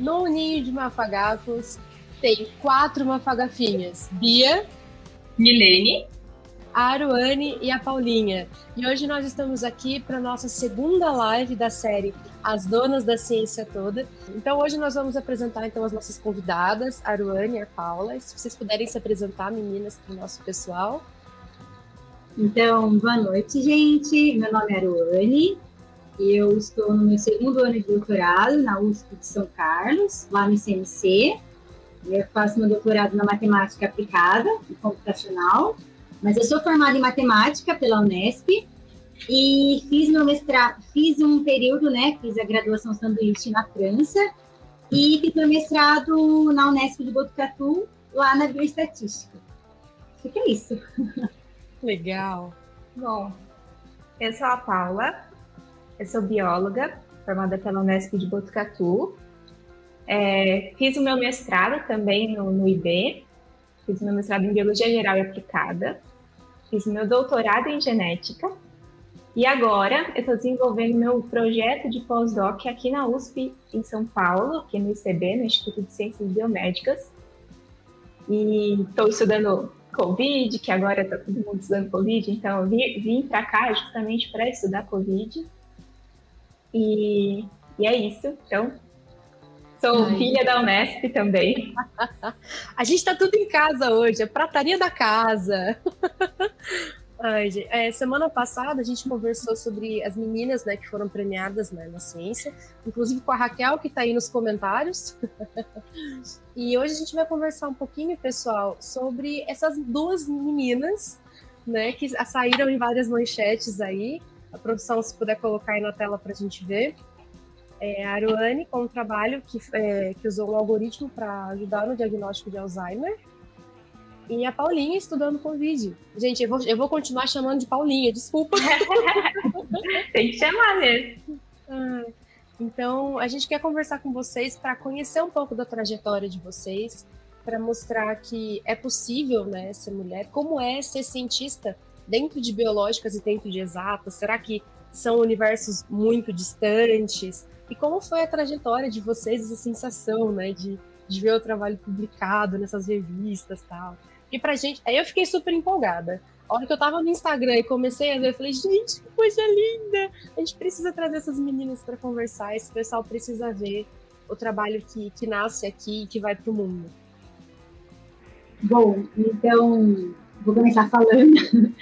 no ninho de mafagafos tem quatro mafagafinhas: Bia, Milene, a Aruane e a Paulinha. E hoje nós estamos aqui para nossa segunda live da série As Donas da Ciência Toda. Então hoje nós vamos apresentar então as nossas convidadas, a Aruane e a Paula. Se vocês puderem se apresentar, meninas, para o nosso pessoal. Então, boa noite, gente. Meu nome é Aruane. Eu estou no meu segundo ano de doutorado na USP de São Carlos, lá no ICMC. Eu faço meu doutorado na matemática aplicada e computacional, mas eu sou formada em matemática pela Unesp e fiz meu mestrado, fiz um período, né, fiz a graduação sanduíche na França e fiz meu mestrado na Unesp de Botucatu, lá na bioestatística. O que é isso? Legal. Bom, eu sou a Paula, eu sou bióloga, formada pela Unesp de Botucatu. É, fiz o meu mestrado também no, no IB, fiz o meu mestrado em Biologia Geral e Aplicada, fiz meu doutorado em Genética, e agora eu estou desenvolvendo meu projeto de pós-doc aqui na USP, em São Paulo, aqui no ICB, no Instituto de Ciências Biomédicas. E estou estudando Covid, que agora está todo mundo estudando Covid, então eu vim, vim para cá justamente para estudar Covid. E, e, é isso. Então, sou Ai. filha da Unesp também. A gente está tudo em casa hoje, é prataria da casa. Ai, gente, é, semana passada a gente conversou sobre as meninas né, que foram premiadas né, na ciência, inclusive com a Raquel, que está aí nos comentários. e hoje a gente vai conversar um pouquinho, pessoal, sobre essas duas meninas né, que saíram em várias manchetes aí. A produção, se puder colocar aí na tela para a gente ver. É, a Aruane, com um trabalho que, é, que usou um algoritmo para ajudar no diagnóstico de Alzheimer e a Paulinha estudando Covid. Gente, eu vou, eu vou continuar chamando de Paulinha, desculpa. Tem que chamar mesmo. Ah, então, a gente quer conversar com vocês para conhecer um pouco da trajetória de vocês, para mostrar que é possível né, ser mulher, como é ser cientista dentro de biológicas e dentro de exatas. Será que são universos muito distantes? E como foi a trajetória de vocês, essa sensação né, de, de ver o trabalho publicado nessas revistas tal? E pra gente, aí eu fiquei super empolgada. A hora que eu tava no Instagram e comecei a ver, eu falei, gente, que coisa linda! A gente precisa trazer essas meninas para conversar, esse pessoal precisa ver o trabalho que, que nasce aqui e que vai pro mundo. Bom, então, vou começar falando.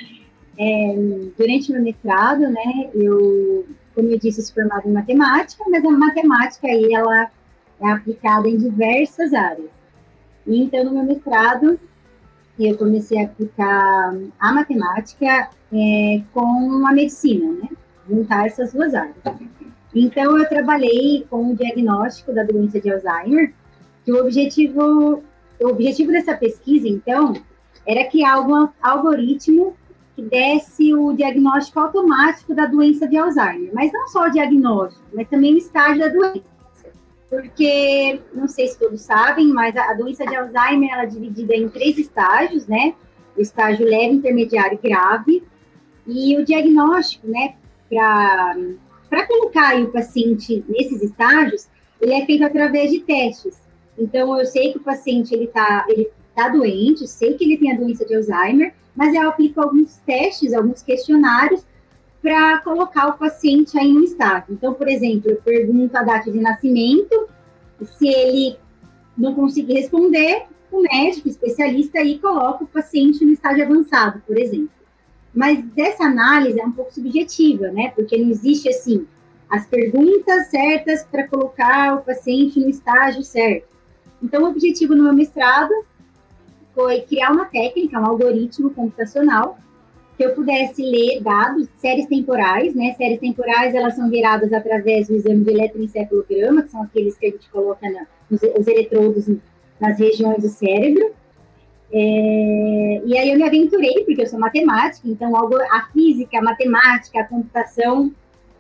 É, durante meu mestrado, né, eu, como eu disse, sou formada em matemática, mas a matemática aí, ela é aplicada em diversas áreas. E, então, no meu mestrado, eu comecei a aplicar a matemática é, com a medicina, né? Juntar essas duas áreas. Então, eu trabalhei com o diagnóstico da doença de Alzheimer, que o objetivo, o objetivo dessa pesquisa, então, era criar um algoritmo que desse o diagnóstico automático da doença de Alzheimer. Mas não só o diagnóstico, mas também o estágio da doença porque não sei se todos sabem, mas a, a doença de Alzheimer ela é dividida em três estágios, né? O estágio leve, intermediário e grave. E o diagnóstico, né, para colocar o paciente nesses estágios, ele é feito através de testes. Então, eu sei que o paciente ele está ele tá doente, sei que ele tem a doença de Alzheimer, mas eu aplico alguns testes, alguns questionários para colocar o paciente aí no estágio. Então, por exemplo, eu pergunto a data de nascimento, se ele não conseguir responder, o médico especialista aí coloca o paciente no estágio avançado, por exemplo. Mas essa análise é um pouco subjetiva, né? Porque não existe assim as perguntas certas para colocar o paciente no estágio certo. Então, o objetivo no meu mestrado foi criar uma técnica, um algoritmo computacional que eu pudesse ler dados, séries temporais, né? Séries temporais, elas são geradas através do exame de eletroencefalograma, que são aqueles que a gente coloca na, os, os eletrodos nas regiões do cérebro. É, e aí eu me aventurei, porque eu sou matemática, então a física, a matemática, a computação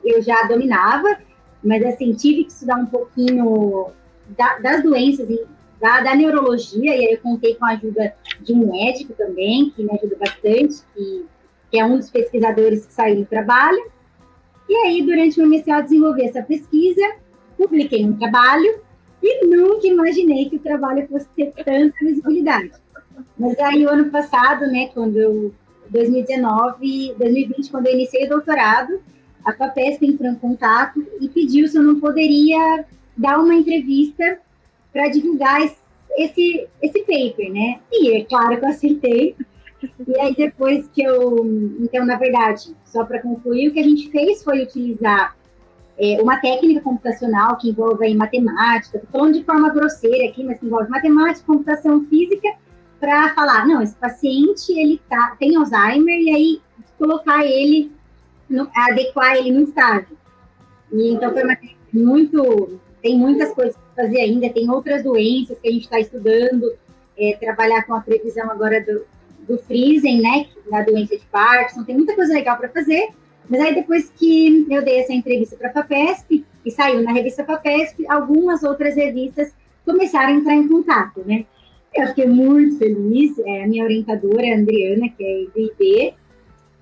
eu já dominava, mas assim, tive que estudar um pouquinho da, das doenças, da, da, neurologia, e aí eu contei com a ajuda de um médico também, que me ajuda bastante, que que é um dos pesquisadores que saiu do trabalho. E aí, durante o mestrado, desenvolvi essa pesquisa, publiquei um trabalho, e nunca imaginei que o trabalho fosse ter tanta visibilidade. Mas aí, o ano passado, né, quando eu, 2019, 2020, quando eu iniciei o doutorado, a FAPESP entrou em contato e pediu se eu não poderia dar uma entrevista para divulgar esse, esse paper, né? E é claro que eu aceitei. E aí, depois que eu. Então, na verdade, só para concluir, o que a gente fez foi utilizar é, uma técnica computacional que envolve aí matemática, estou falando de forma grosseira aqui, mas que envolve matemática, computação física, para falar, não, esse paciente ele tá, tem Alzheimer, e aí colocar ele, no, adequar ele no estágio. E, então, foi uma técnica muito. Tem muitas coisas fazer ainda, tem outras doenças que a gente está estudando, é, trabalhar com a previsão agora do, do freezing, né, da doença de Parkinson, tem muita coisa legal para fazer, mas aí depois que eu dei essa entrevista para a FAPESP, e saiu na revista FAPESP, algumas outras revistas começaram a entrar em contato, né. Eu fiquei muito feliz, é, a minha orientadora, a Adriana, que é do IB,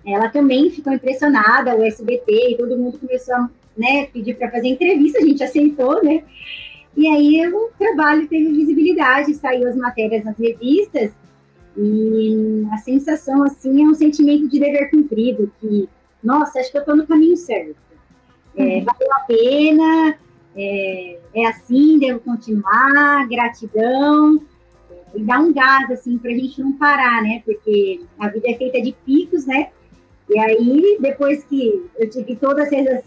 ela também ficou impressionada, o SBT, e todo mundo começou a né, pedir para fazer entrevista, a gente aceitou, né, e aí o trabalho teve visibilidade, saiu as matérias nas revistas, e a sensação, assim, é um sentimento de dever cumprido, que, nossa, acho que eu estou no caminho certo. É, uhum. valeu a pena, é, é, assim, devo continuar, gratidão, e dá um gás, assim, para a gente não parar, né? Porque a vida é feita de picos, né? E aí, depois que eu tive todas essas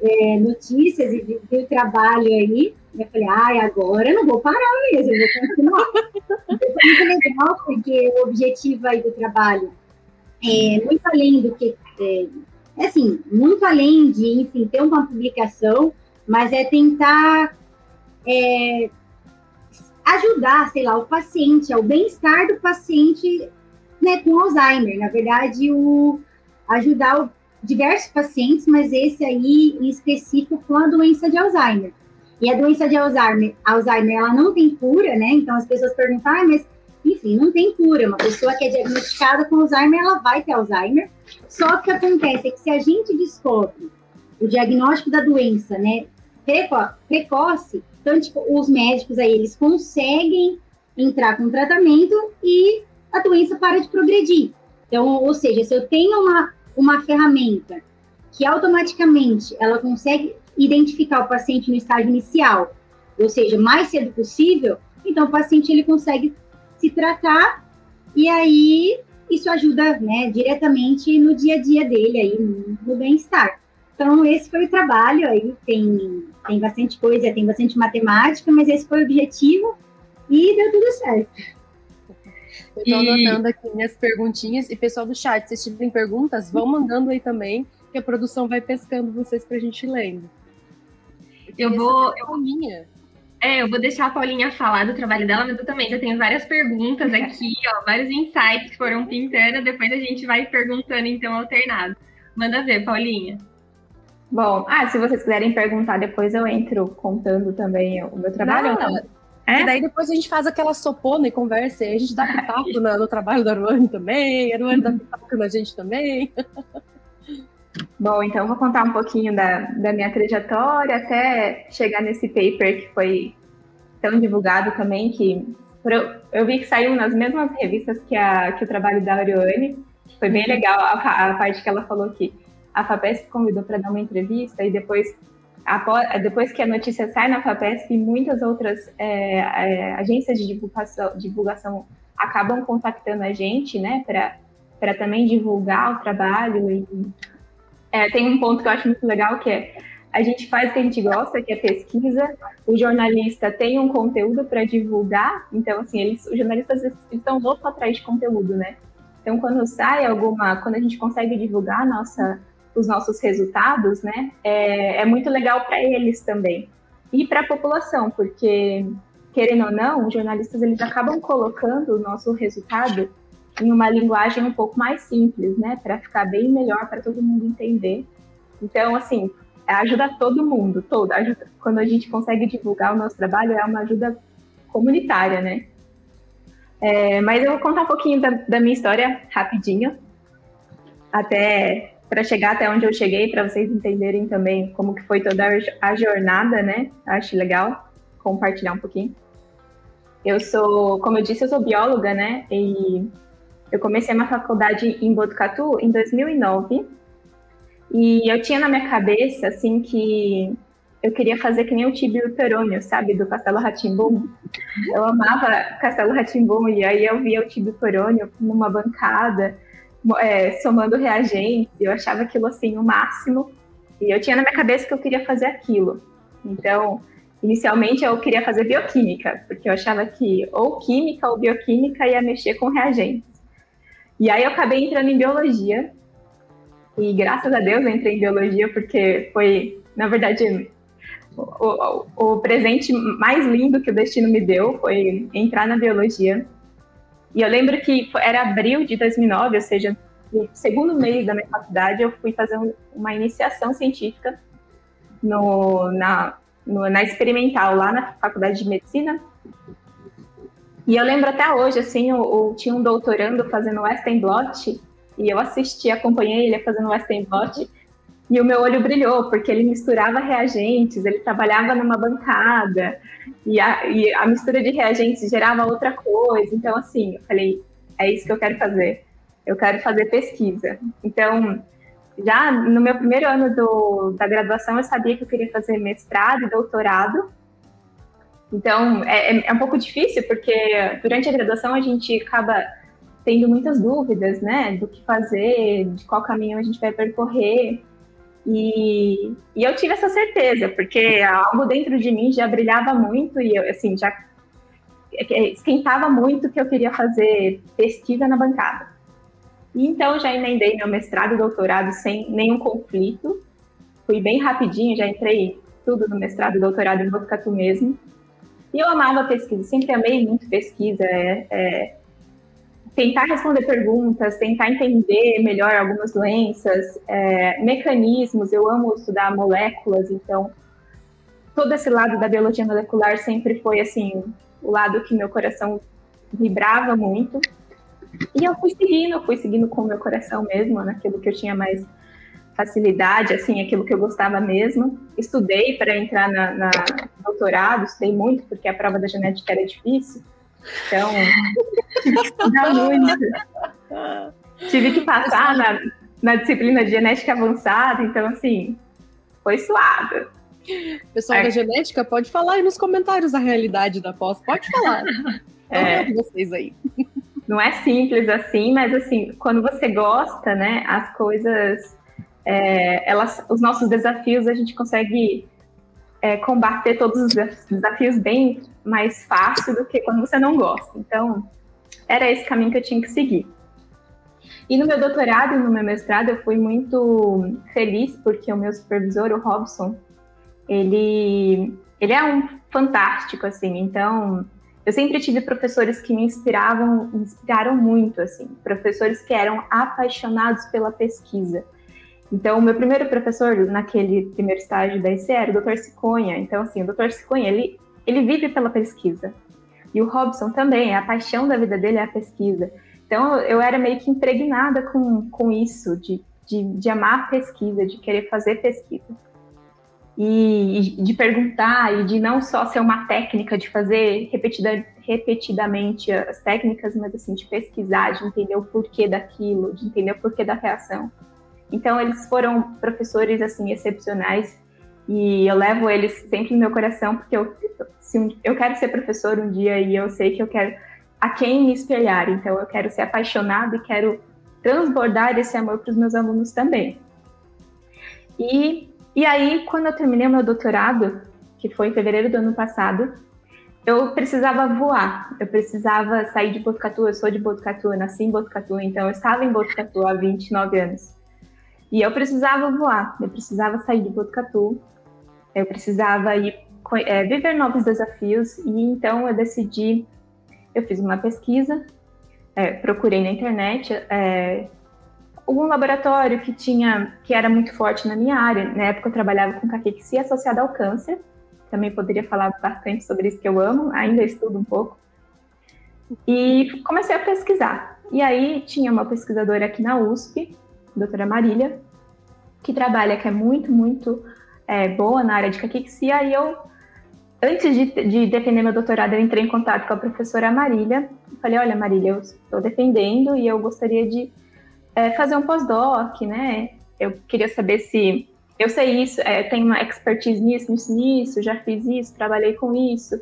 é, notícias e vi o trabalho aí, eu falei, ai, agora eu não vou parar mesmo, eu vou continuar. Foi muito legal, porque o objetivo aí do trabalho é muito além do que. É, é, assim, muito além de, enfim, ter uma publicação, mas é tentar é, ajudar, sei lá, o paciente, ao bem-estar do paciente né, com Alzheimer. Na verdade, o ajudar o, diversos pacientes, mas esse aí em específico com a doença de Alzheimer. E a doença de Alzheimer, Alzheimer, ela não tem cura, né? Então as pessoas perguntam, ah, mas enfim, não tem cura. Uma pessoa que é diagnosticada com Alzheimer, ela vai ter Alzheimer. Só que acontece é que se a gente descobre o diagnóstico da doença, né, preco precoce, então, tipo, os médicos aí, eles conseguem entrar com tratamento e a doença para de progredir. Então, ou seja, se eu tenho uma, uma ferramenta que automaticamente ela consegue identificar o paciente no estágio inicial, ou seja, mais cedo possível, então o paciente ele consegue se tratar e aí isso ajuda né, diretamente no dia a dia dele aí no, bem-estar. Então esse foi o trabalho aí tem tem bastante coisa, tem bastante matemática, mas esse foi o objetivo e deu tudo certo. Eu estou e... anotando aqui minhas perguntinhas e pessoal do chat, se tiverem perguntas, vão mandando aí também, que a produção vai pescando vocês para a gente lendo. Eu vou. Eu, minha. É, eu vou deixar a Paulinha falar do trabalho dela, mas eu também já tenho várias perguntas aqui, ó, vários insights que foram pintando, depois a gente vai perguntando, então, alternado. Manda ver, Paulinha. Bom, ah, se vocês quiserem perguntar, depois eu entro contando também o meu trabalho. Não, não. É? E daí depois a gente faz aquela sopona e conversa, e a gente dá pitaco no, no trabalho da Aruane também, a Aruane dá pitaco na gente também. Bom, então vou contar um pouquinho da, da minha trajetória até chegar nesse paper que foi tão divulgado também, que eu vi que saiu nas mesmas revistas que, a, que o trabalho da Ariane. Foi bem legal a, a parte que ela falou que a FAPESP convidou para dar uma entrevista e depois, depois que a notícia sai na FAPESP, muitas outras é, é, agências de divulgação, divulgação acabam contactando a gente, né, para também divulgar o trabalho e é, tem um ponto que eu acho muito legal que é a gente faz o que a gente gosta, que é pesquisa. O jornalista tem um conteúdo para divulgar, então assim, eles, os jornalistas estão loucos atrás de conteúdo, né? Então quando sai alguma, quando a gente consegue divulgar nossa, os nossos resultados, né, é, é muito legal para eles também e para a população, porque querendo ou não, os jornalistas eles acabam colocando o nosso resultado em uma linguagem um pouco mais simples, né, para ficar bem melhor para todo mundo entender. Então, assim, ajuda todo mundo, todo. Ajuda, quando a gente consegue divulgar o nosso trabalho, é uma ajuda comunitária, né? É, mas eu vou contar um pouquinho da, da minha história rapidinho, até para chegar até onde eu cheguei, para vocês entenderem também como que foi toda a jornada, né? Acho legal compartilhar um pouquinho. Eu sou, como eu disse, eu sou bióloga, né? E eu comecei uma faculdade em Botucatu em 2009. E eu tinha na minha cabeça, assim, que eu queria fazer que nem o Tibio Perônio, sabe? Do Castelo Ratimbum. Eu amava Castelo Ratimbum e aí eu via o Tibio Perônio numa bancada, é, somando reagentes. Eu achava aquilo, assim, o máximo. E eu tinha na minha cabeça que eu queria fazer aquilo. Então, inicialmente eu queria fazer bioquímica, porque eu achava que ou química ou bioquímica ia mexer com reagentes. E aí eu acabei entrando em biologia. E graças a Deus eu entrei em biologia porque foi, na verdade, o, o, o presente mais lindo que o destino me deu foi entrar na biologia. E eu lembro que era abril de 2009, ou seja, no segundo mês da minha faculdade, eu fui fazer uma iniciação científica no, na, no, na experimental lá na faculdade de medicina. E eu lembro até hoje, assim, eu, eu tinha um doutorando fazendo Western Blot, e eu assisti, acompanhei ele fazendo Western Blot, e o meu olho brilhou, porque ele misturava reagentes, ele trabalhava numa bancada, e a, e a mistura de reagentes gerava outra coisa. Então, assim, eu falei, é isso que eu quero fazer. Eu quero fazer pesquisa. Então, já no meu primeiro ano do, da graduação, eu sabia que eu queria fazer mestrado e doutorado. Então, é, é, é um pouco difícil, porque durante a graduação a gente acaba tendo muitas dúvidas, né, do que fazer, de qual caminho a gente vai percorrer. E, e eu tive essa certeza, porque algo dentro de mim já brilhava muito e eu, assim, já esquentava muito que eu queria fazer pesquisa na bancada. E então já emendei meu mestrado e doutorado sem nenhum conflito. Fui bem rapidinho, já entrei tudo no mestrado e doutorado em Botucatu mesmo. E eu amava pesquisa, sempre amei muito pesquisa. É, é, tentar responder perguntas, tentar entender melhor algumas doenças, é, mecanismos. Eu amo estudar moléculas, então todo esse lado da biologia molecular sempre foi assim o lado que meu coração vibrava muito. E eu fui seguindo, eu fui seguindo com o meu coração mesmo, naquilo que eu tinha mais facilidade, assim, aquilo que eu gostava mesmo. Estudei para entrar na, na doutorado, estudei muito porque a prova da genética era difícil. Então, tive que estudar muito. tive que passar na, na disciplina de genética avançada, então, assim, foi suado. Pessoal é. da genética, pode falar aí nos comentários a realidade da pós. Pode falar. É. vendo vocês aí. Não é simples assim, mas assim, quando você gosta, né, as coisas, é, elas, os nossos desafios, a gente consegue é, combater todos os desafios bem mais fácil do que quando você não gosta. Então, era esse caminho que eu tinha que seguir. E no meu doutorado e no meu mestrado, eu fui muito feliz porque o meu supervisor, o Robson, ele, ele é um fantástico, assim. Então, eu sempre tive professores que me inspiravam, me inspiraram muito, assim. Professores que eram apaixonados pela pesquisa. Então, o meu primeiro professor naquele primeiro estágio da IC era o Dr. Ciconha. Então, assim, o Dr. Ciconha, ele, ele vive pela pesquisa. E o Robson também, a paixão da vida dele é a pesquisa. Então, eu era meio que impregnada com, com isso, de, de, de amar a pesquisa, de querer fazer pesquisa. E, e, de perguntar, e de não só ser uma técnica, de fazer repetida, repetidamente as técnicas, mas assim, de pesquisar, de entender o porquê daquilo, de entender o porquê da reação. Então, eles foram professores, assim, excepcionais e eu levo eles sempre no meu coração porque eu, se, eu quero ser professor um dia e eu sei que eu quero a quem me espelhar. Então, eu quero ser apaixonado e quero transbordar esse amor para os meus alunos também. E, e aí, quando eu terminei meu doutorado, que foi em fevereiro do ano passado, eu precisava voar, eu precisava sair de Botucatu, eu sou de Botucatu, eu nasci em Botucatu, então eu estava em Botucatu há 29 anos. E eu precisava voar, eu precisava sair de Botucatu, eu precisava ir é, viver novos desafios e então eu decidi, eu fiz uma pesquisa, é, procurei na internet é, um laboratório que tinha, que era muito forte na minha área. Na época eu trabalhava com caquexia associada ao câncer. Também poderia falar bastante sobre isso que eu amo, ainda estudo um pouco. E comecei a pesquisar. E aí tinha uma pesquisadora aqui na USP, doutora Marília, que trabalha, que é muito, muito é, boa na área de caquexia, e eu antes de, de, defender meu doutorado, eu entrei em contato com a professora Marília. Falei, olha, Marília, eu estou defendendo e eu gostaria de é, fazer um pós-doc, né? Eu queria saber se eu sei isso, é, tenho uma expertise nisso, nisso, nisso, já fiz isso, trabalhei com isso.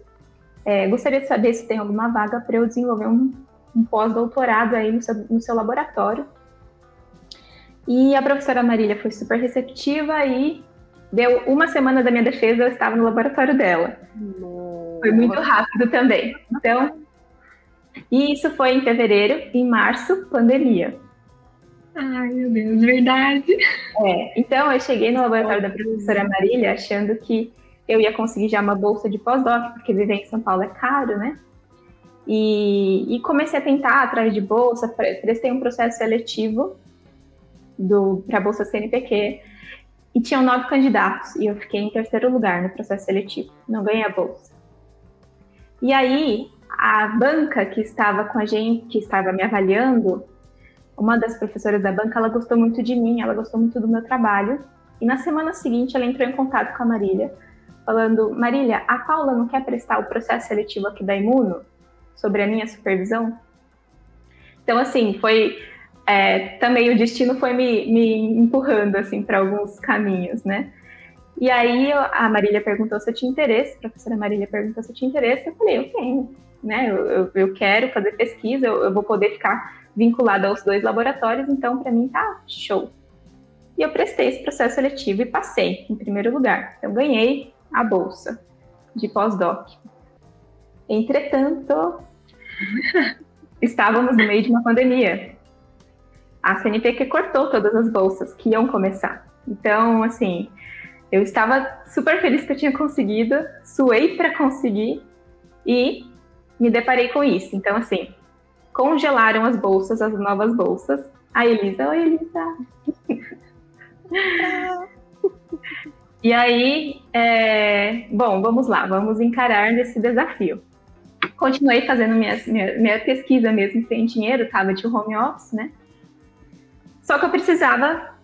É, gostaria de saber se tem alguma vaga para eu desenvolver um, um pós-doutorado aí no seu, no seu laboratório. E a professora Marília foi super receptiva e deu uma semana da minha defesa, eu estava no laboratório dela. Nossa. Foi muito rápido também. Então, e isso foi em fevereiro, em março, pandemia. Ai, meu Deus, verdade. É, então eu cheguei no laboratório da professora Marília achando que eu ia conseguir já uma bolsa de pós-doc, porque viver em São Paulo é caro, né? E, e comecei a tentar atrás de bolsa, prestei um processo seletivo para a bolsa CNPq e tinham nove candidatos e eu fiquei em terceiro lugar no processo seletivo, não ganhei a bolsa. E aí a banca que estava com a gente, que estava me avaliando, uma das professoras da banca, ela gostou muito de mim, ela gostou muito do meu trabalho. E na semana seguinte ela entrou em contato com a Marília, falando: Marília, a Paula não quer prestar o processo seletivo aqui da Imuno sobre a minha supervisão? Então, assim, foi. É, também o destino foi me, me empurrando assim para alguns caminhos, né? E aí a Marília perguntou se eu tinha interesse, a professora Marília perguntou se eu tinha interesse, eu falei, eu tenho, né? Eu, eu, eu quero fazer pesquisa, eu, eu vou poder ficar vinculada aos dois laboratórios, então para mim tá show. E eu prestei esse processo seletivo e passei em primeiro lugar. Então ganhei a bolsa de pós-doc. Entretanto, estávamos no meio de uma pandemia. A CNPq cortou todas as bolsas que iam começar. Então, assim, eu estava super feliz que eu tinha conseguido, suei para conseguir e me deparei com isso. Então, assim, congelaram as bolsas, as novas bolsas. A Elisa, oi Elisa. e aí, é... bom, vamos lá, vamos encarar esse desafio. Continuei fazendo minha, minha, minha pesquisa mesmo sem dinheiro, estava de home office, né? Só que eu precisava,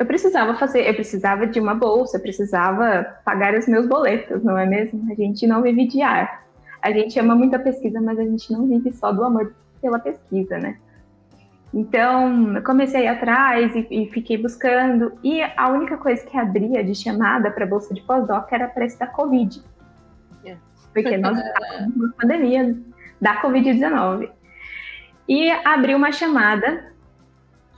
eu precisava fazer, eu precisava de uma bolsa, eu precisava pagar os meus boletos, não é mesmo? A gente não vive de ar. A gente ama muito a pesquisa, mas a gente não vive só do amor pela pesquisa, né? Então, eu comecei atrás e, e, fiquei buscando, e a única coisa que abria de chamada para bolsa de pós-doc era para esse da Covid. É. Porque nós estávamos numa pandemia da Covid-19. E abriu uma chamada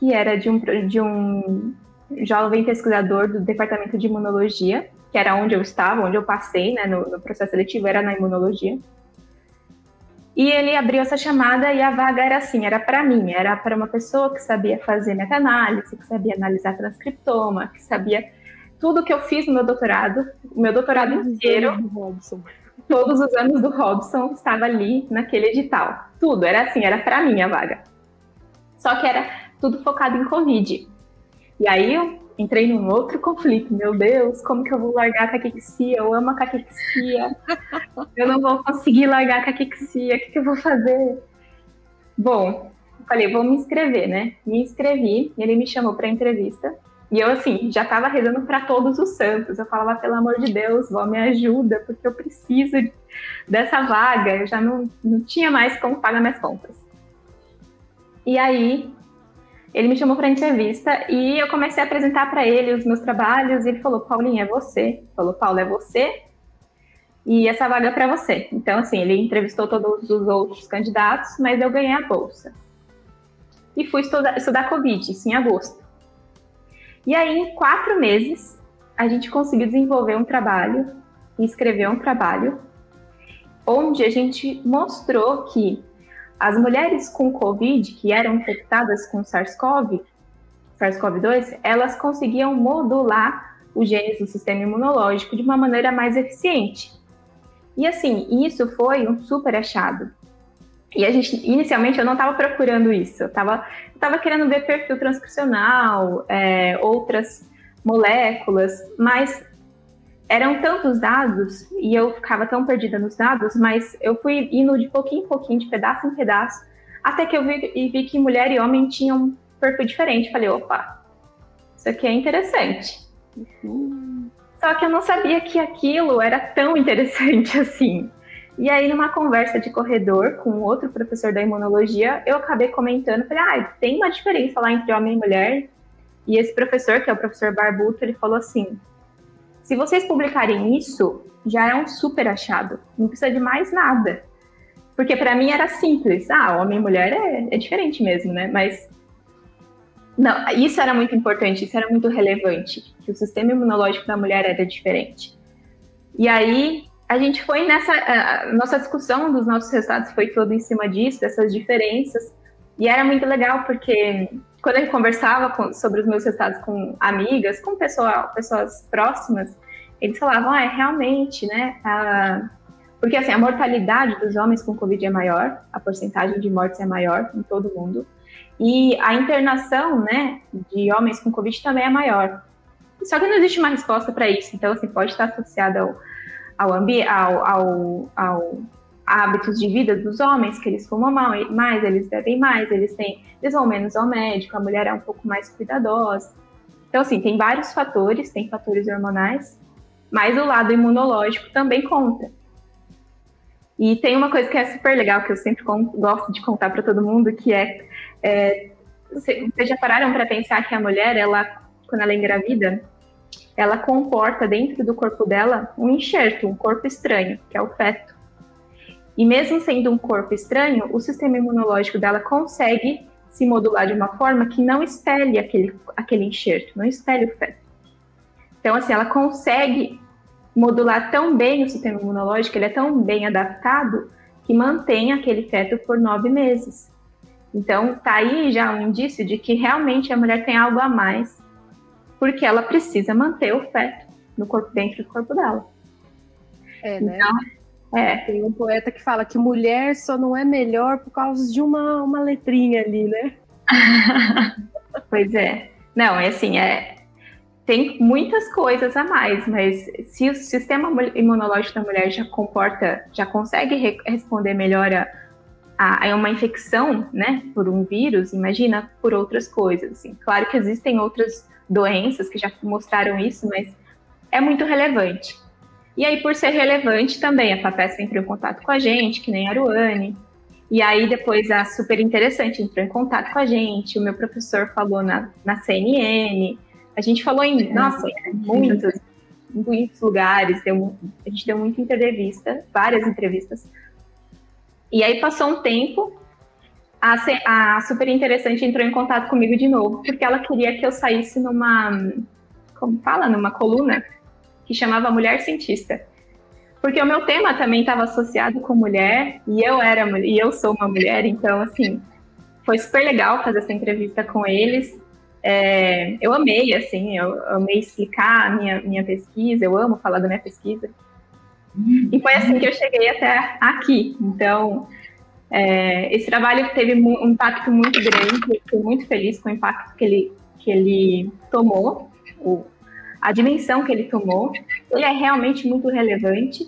que era de um, de um jovem pesquisador do departamento de imunologia, que era onde eu estava, onde eu passei né, no, no processo seletivo, era na imunologia. E ele abriu essa chamada e a vaga era assim, era para mim, era para uma pessoa que sabia fazer meta-análise, que sabia analisar transcriptoma, que sabia tudo que eu fiz no meu doutorado, o meu doutorado inteiro, todos os anos do Robson estava ali naquele edital. Tudo era assim, era para mim a vaga. Só que era tudo focado em Covid. E aí eu entrei num outro conflito. Meu Deus, como que eu vou largar a caquexia? Eu amo a caquexia. eu não vou conseguir largar a caquexia. O que, que eu vou fazer? Bom, falei, vou me inscrever, né? Me inscrevi, ele me chamou para entrevista. E eu, assim, já estava rezando para todos os santos. Eu falava, pelo amor de Deus, vó, me ajuda, porque eu preciso dessa vaga. Eu já não, não tinha mais como pagar minhas contas. E aí, ele me chamou para entrevista e eu comecei a apresentar para ele os meus trabalhos e ele falou: Paulinha, é você. Falou: Paulo, é você. E essa vaga é para você. Então, assim, ele entrevistou todos os outros candidatos, mas eu ganhei a bolsa. E fui estudar, estudar Covid, isso em agosto. E aí, em quatro meses, a gente conseguiu desenvolver um trabalho e escrever um trabalho onde a gente mostrou que as mulheres com Covid, que eram infectadas com SARS-CoV, SARS-CoV-2, elas conseguiam modular os genes do sistema imunológico de uma maneira mais eficiente. E assim, isso foi um super achado. E a gente, inicialmente, eu não estava procurando isso. Eu estava tava querendo ver perfil transcricional, é, outras moléculas, mas eram tantos dados e eu ficava tão perdida nos dados, mas eu fui indo de pouquinho em pouquinho, de pedaço em pedaço, até que eu vi, e vi que mulher e homem tinham um perfil diferente. Falei, opa, isso aqui é interessante. Só que eu não sabia que aquilo era tão interessante assim. E aí, numa conversa de corredor com outro professor da imunologia, eu acabei comentando, falei, ah, tem uma diferença lá entre homem e mulher. E esse professor, que é o professor Barbuto, ele falou assim, se vocês publicarem isso, já é um super achado, não precisa de mais nada. Porque para mim era simples, ah, homem e mulher é, é diferente mesmo, né? Mas não, isso era muito importante, isso era muito relevante, que o sistema imunológico da mulher era diferente. E aí a gente foi nessa a nossa discussão dos nossos resultados foi toda em cima disso, dessas diferenças. E era muito legal porque quando eu conversava com, sobre os meus resultados com amigas, com pessoal, pessoas próximas, eles falavam, ah, é realmente, né? A... Porque assim, a mortalidade dos homens com Covid é maior, a porcentagem de mortes é maior em todo mundo. E a internação, né, de homens com Covid também é maior. Só que não existe uma resposta para isso. Então, assim, pode estar associado ao, ao, ao, ao, ao hábitos de vida dos homens, que eles fumam mais, eles bebem mais, eles têm, eles vão menos ao médico, a mulher é um pouco mais cuidadosa. Então, assim, tem vários fatores, tem fatores hormonais, mas o lado imunológico também conta. E tem uma coisa que é super legal, que eu sempre gosto de contar para todo mundo, que é, é vocês já pararam para pensar que a mulher, ela, quando ela é engravida, ela comporta dentro do corpo dela um enxerto, um corpo estranho, que é o feto. E mesmo sendo um corpo estranho, o sistema imunológico dela consegue se modular de uma forma que não espelhe aquele, aquele enxerto, não espelhe o feto. Então, assim, ela consegue modular tão bem o sistema imunológico, ele é tão bem adaptado que mantém aquele feto por nove meses. Então, tá aí já um indício de que realmente a mulher tem algo a mais, porque ela precisa manter o feto no corpo dentro do corpo dela. É, né? Então, é. Tem um poeta que fala que mulher só não é melhor por causa de uma, uma letrinha ali, né? pois é. Não, é assim, é, tem muitas coisas a mais, mas se o sistema imunológico da mulher já comporta, já consegue re responder melhor a, a, uma infecção, né, por um vírus, imagina por outras coisas. Assim. Claro que existem outras doenças que já mostraram isso, mas é muito relevante. E aí, por ser relevante, também a FAPESP entrou em contato com a gente, que nem a Aruane. E aí, depois, a Super Interessante entrou em contato com a gente, o meu professor falou na, na CNN, a gente falou em, nossa, muitos, muitos lugares, deu, a gente deu muita entrevista, várias entrevistas. E aí passou um tempo, a, a super interessante entrou em contato comigo de novo, porque ela queria que eu saísse numa, como fala, numa coluna que chamava Mulher Cientista. Porque o meu tema também estava associado com mulher, e eu era e eu sou uma mulher, então assim, foi super legal fazer essa entrevista com eles. É, eu amei, assim, eu amei explicar a minha, minha pesquisa, eu amo falar da minha pesquisa. E foi assim que eu cheguei até aqui. Então, é, esse trabalho teve um impacto muito grande, eu muito feliz com o impacto que ele, que ele tomou, o, a dimensão que ele tomou. Ele é realmente muito relevante,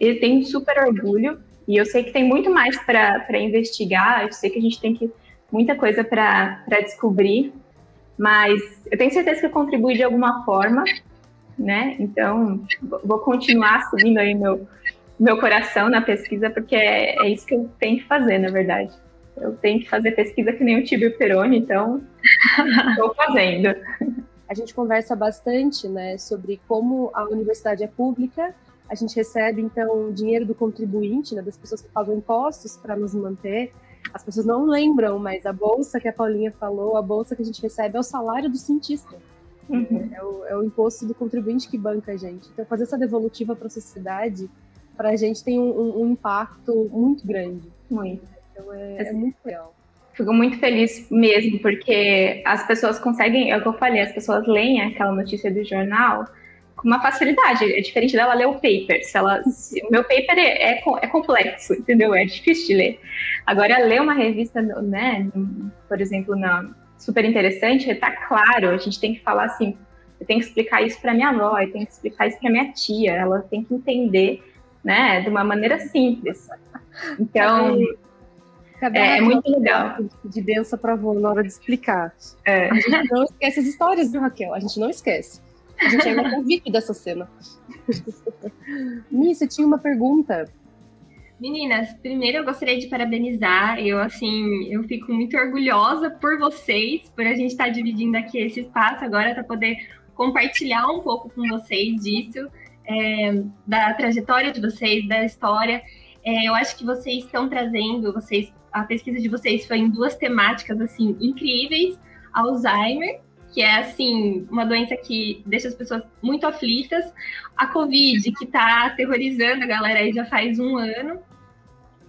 ele tem um super orgulho, e eu sei que tem muito mais para investigar, eu sei que a gente tem que, muita coisa para descobrir, mas eu tenho certeza que eu contribuí de alguma forma, né? Então, vou continuar seguindo aí meu, meu coração na pesquisa, porque é, é isso que eu tenho que fazer, na verdade. Eu tenho que fazer pesquisa que nem o Tibio Peroni, então estou fazendo. A gente conversa bastante, né, sobre como a universidade é pública, a gente recebe, então, dinheiro do contribuinte, né, das pessoas que pagam impostos para nos manter, as pessoas não lembram, mas a bolsa que a Paulinha falou, a bolsa que a gente recebe é o salário do cientista. Uhum. É, o, é, o, imposto do contribuinte que banca a gente. Então, fazer essa devolutiva para a sociedade, para a gente tem um, um, um, impacto muito grande. Muito. Então, é, é muito legal. Fico muito feliz mesmo, porque as pessoas conseguem, é o que eu falei, as pessoas leem aquela notícia do jornal com uma facilidade. É diferente dela ler o paper. Se ela, se, o meu paper é, é, é, complexo, entendeu? É difícil de ler. Agora, ler uma revista, né, por exemplo, na super interessante, tá claro, a gente tem que falar assim, eu tenho que explicar isso para minha avó, eu tenho que explicar isso para minha tia, ela tem que entender, né, de uma maneira simples. Então, é, é muito legal. De benção para avó na hora de explicar. É. A gente não esquece as histórias, viu, Raquel? A gente não esquece. A gente ainda tem vídeo dessa cena. Você tinha uma pergunta. Meninas, primeiro eu gostaria de parabenizar. Eu, assim, eu fico muito orgulhosa por vocês, por a gente estar tá dividindo aqui esse espaço agora para poder compartilhar um pouco com vocês disso, é, da trajetória de vocês, da história. É, eu acho que vocês estão trazendo, vocês, a pesquisa de vocês foi em duas temáticas assim incríveis: Alzheimer que é assim uma doença que deixa as pessoas muito aflitas, a Covid que está aterrorizando a galera aí já faz um ano.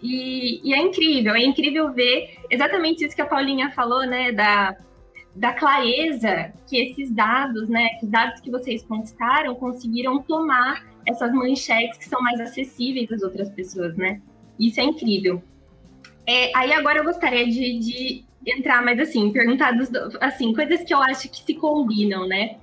E, e, é incrível, é incrível ver exatamente isso que a Paulinha falou, né, da, da clareza que esses dados, né, os dados que vocês conquistaram conseguiram tomar essas manchetes que são mais acessíveis às outras pessoas, né? Isso é incrível. É, aí agora eu gostaria de, de entrar mais assim, perguntar dos, assim, coisas que eu acho que se combinam, né?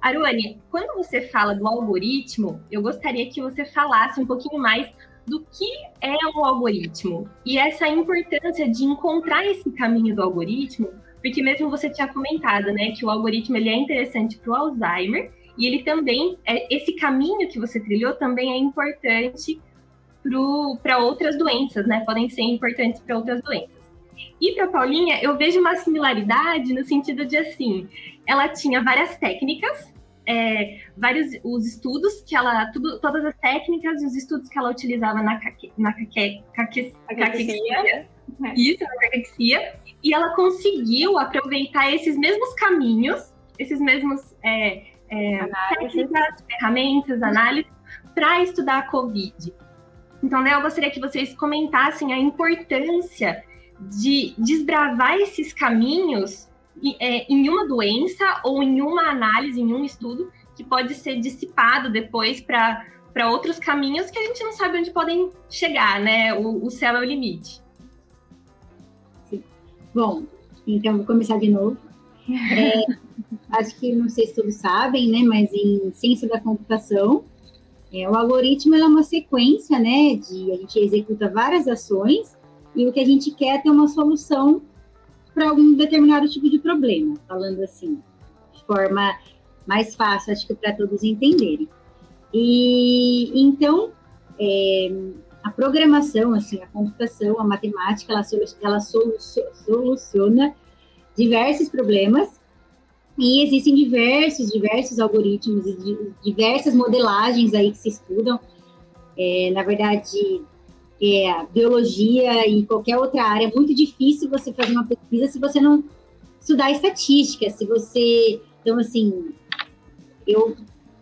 Aruane, quando você fala do algoritmo, eu gostaria que você falasse um pouquinho mais do que é um algoritmo e essa importância de encontrar esse caminho do algoritmo, porque mesmo você tinha comentado, né, que o algoritmo ele é interessante para o Alzheimer e ele também é, esse caminho que você trilhou também é importante para outras doenças, né? Podem ser importantes para outras doenças. E para Paulinha, eu vejo uma similaridade no sentido de assim, ela tinha várias técnicas, é, vários os estudos que ela, tudo, todas as técnicas e os estudos que ela utilizava na caque, na caque, caque, caquexia, isso, na caquexia, e ela conseguiu aproveitar esses mesmos caminhos, esses mesmos é, é, técnicas, ferramentas, análises, para estudar a COVID. Então, né, eu gostaria que vocês comentassem a importância de desbravar esses caminhos é, em uma doença ou em uma análise, em um estudo, que pode ser dissipado depois para outros caminhos que a gente não sabe onde podem chegar, né? O, o céu é o limite. Sim. Bom, então vou começar de novo. É, acho que não sei se todos sabem, né? Mas em ciência da computação, é, o algoritmo é uma sequência, né? De a gente executa várias ações e o que a gente quer é ter uma solução para algum determinado tipo de problema, falando assim, de forma mais fácil, acho que para todos entenderem. E então, é, a programação, assim, a computação, a matemática, ela, ela soluciona diversos problemas e existem diversos, diversos algoritmos e diversas modelagens aí que se estudam. É, na verdade, é, biologia e qualquer outra área, é muito difícil você fazer uma pesquisa se você não estudar estatística, se você... Então, assim, eu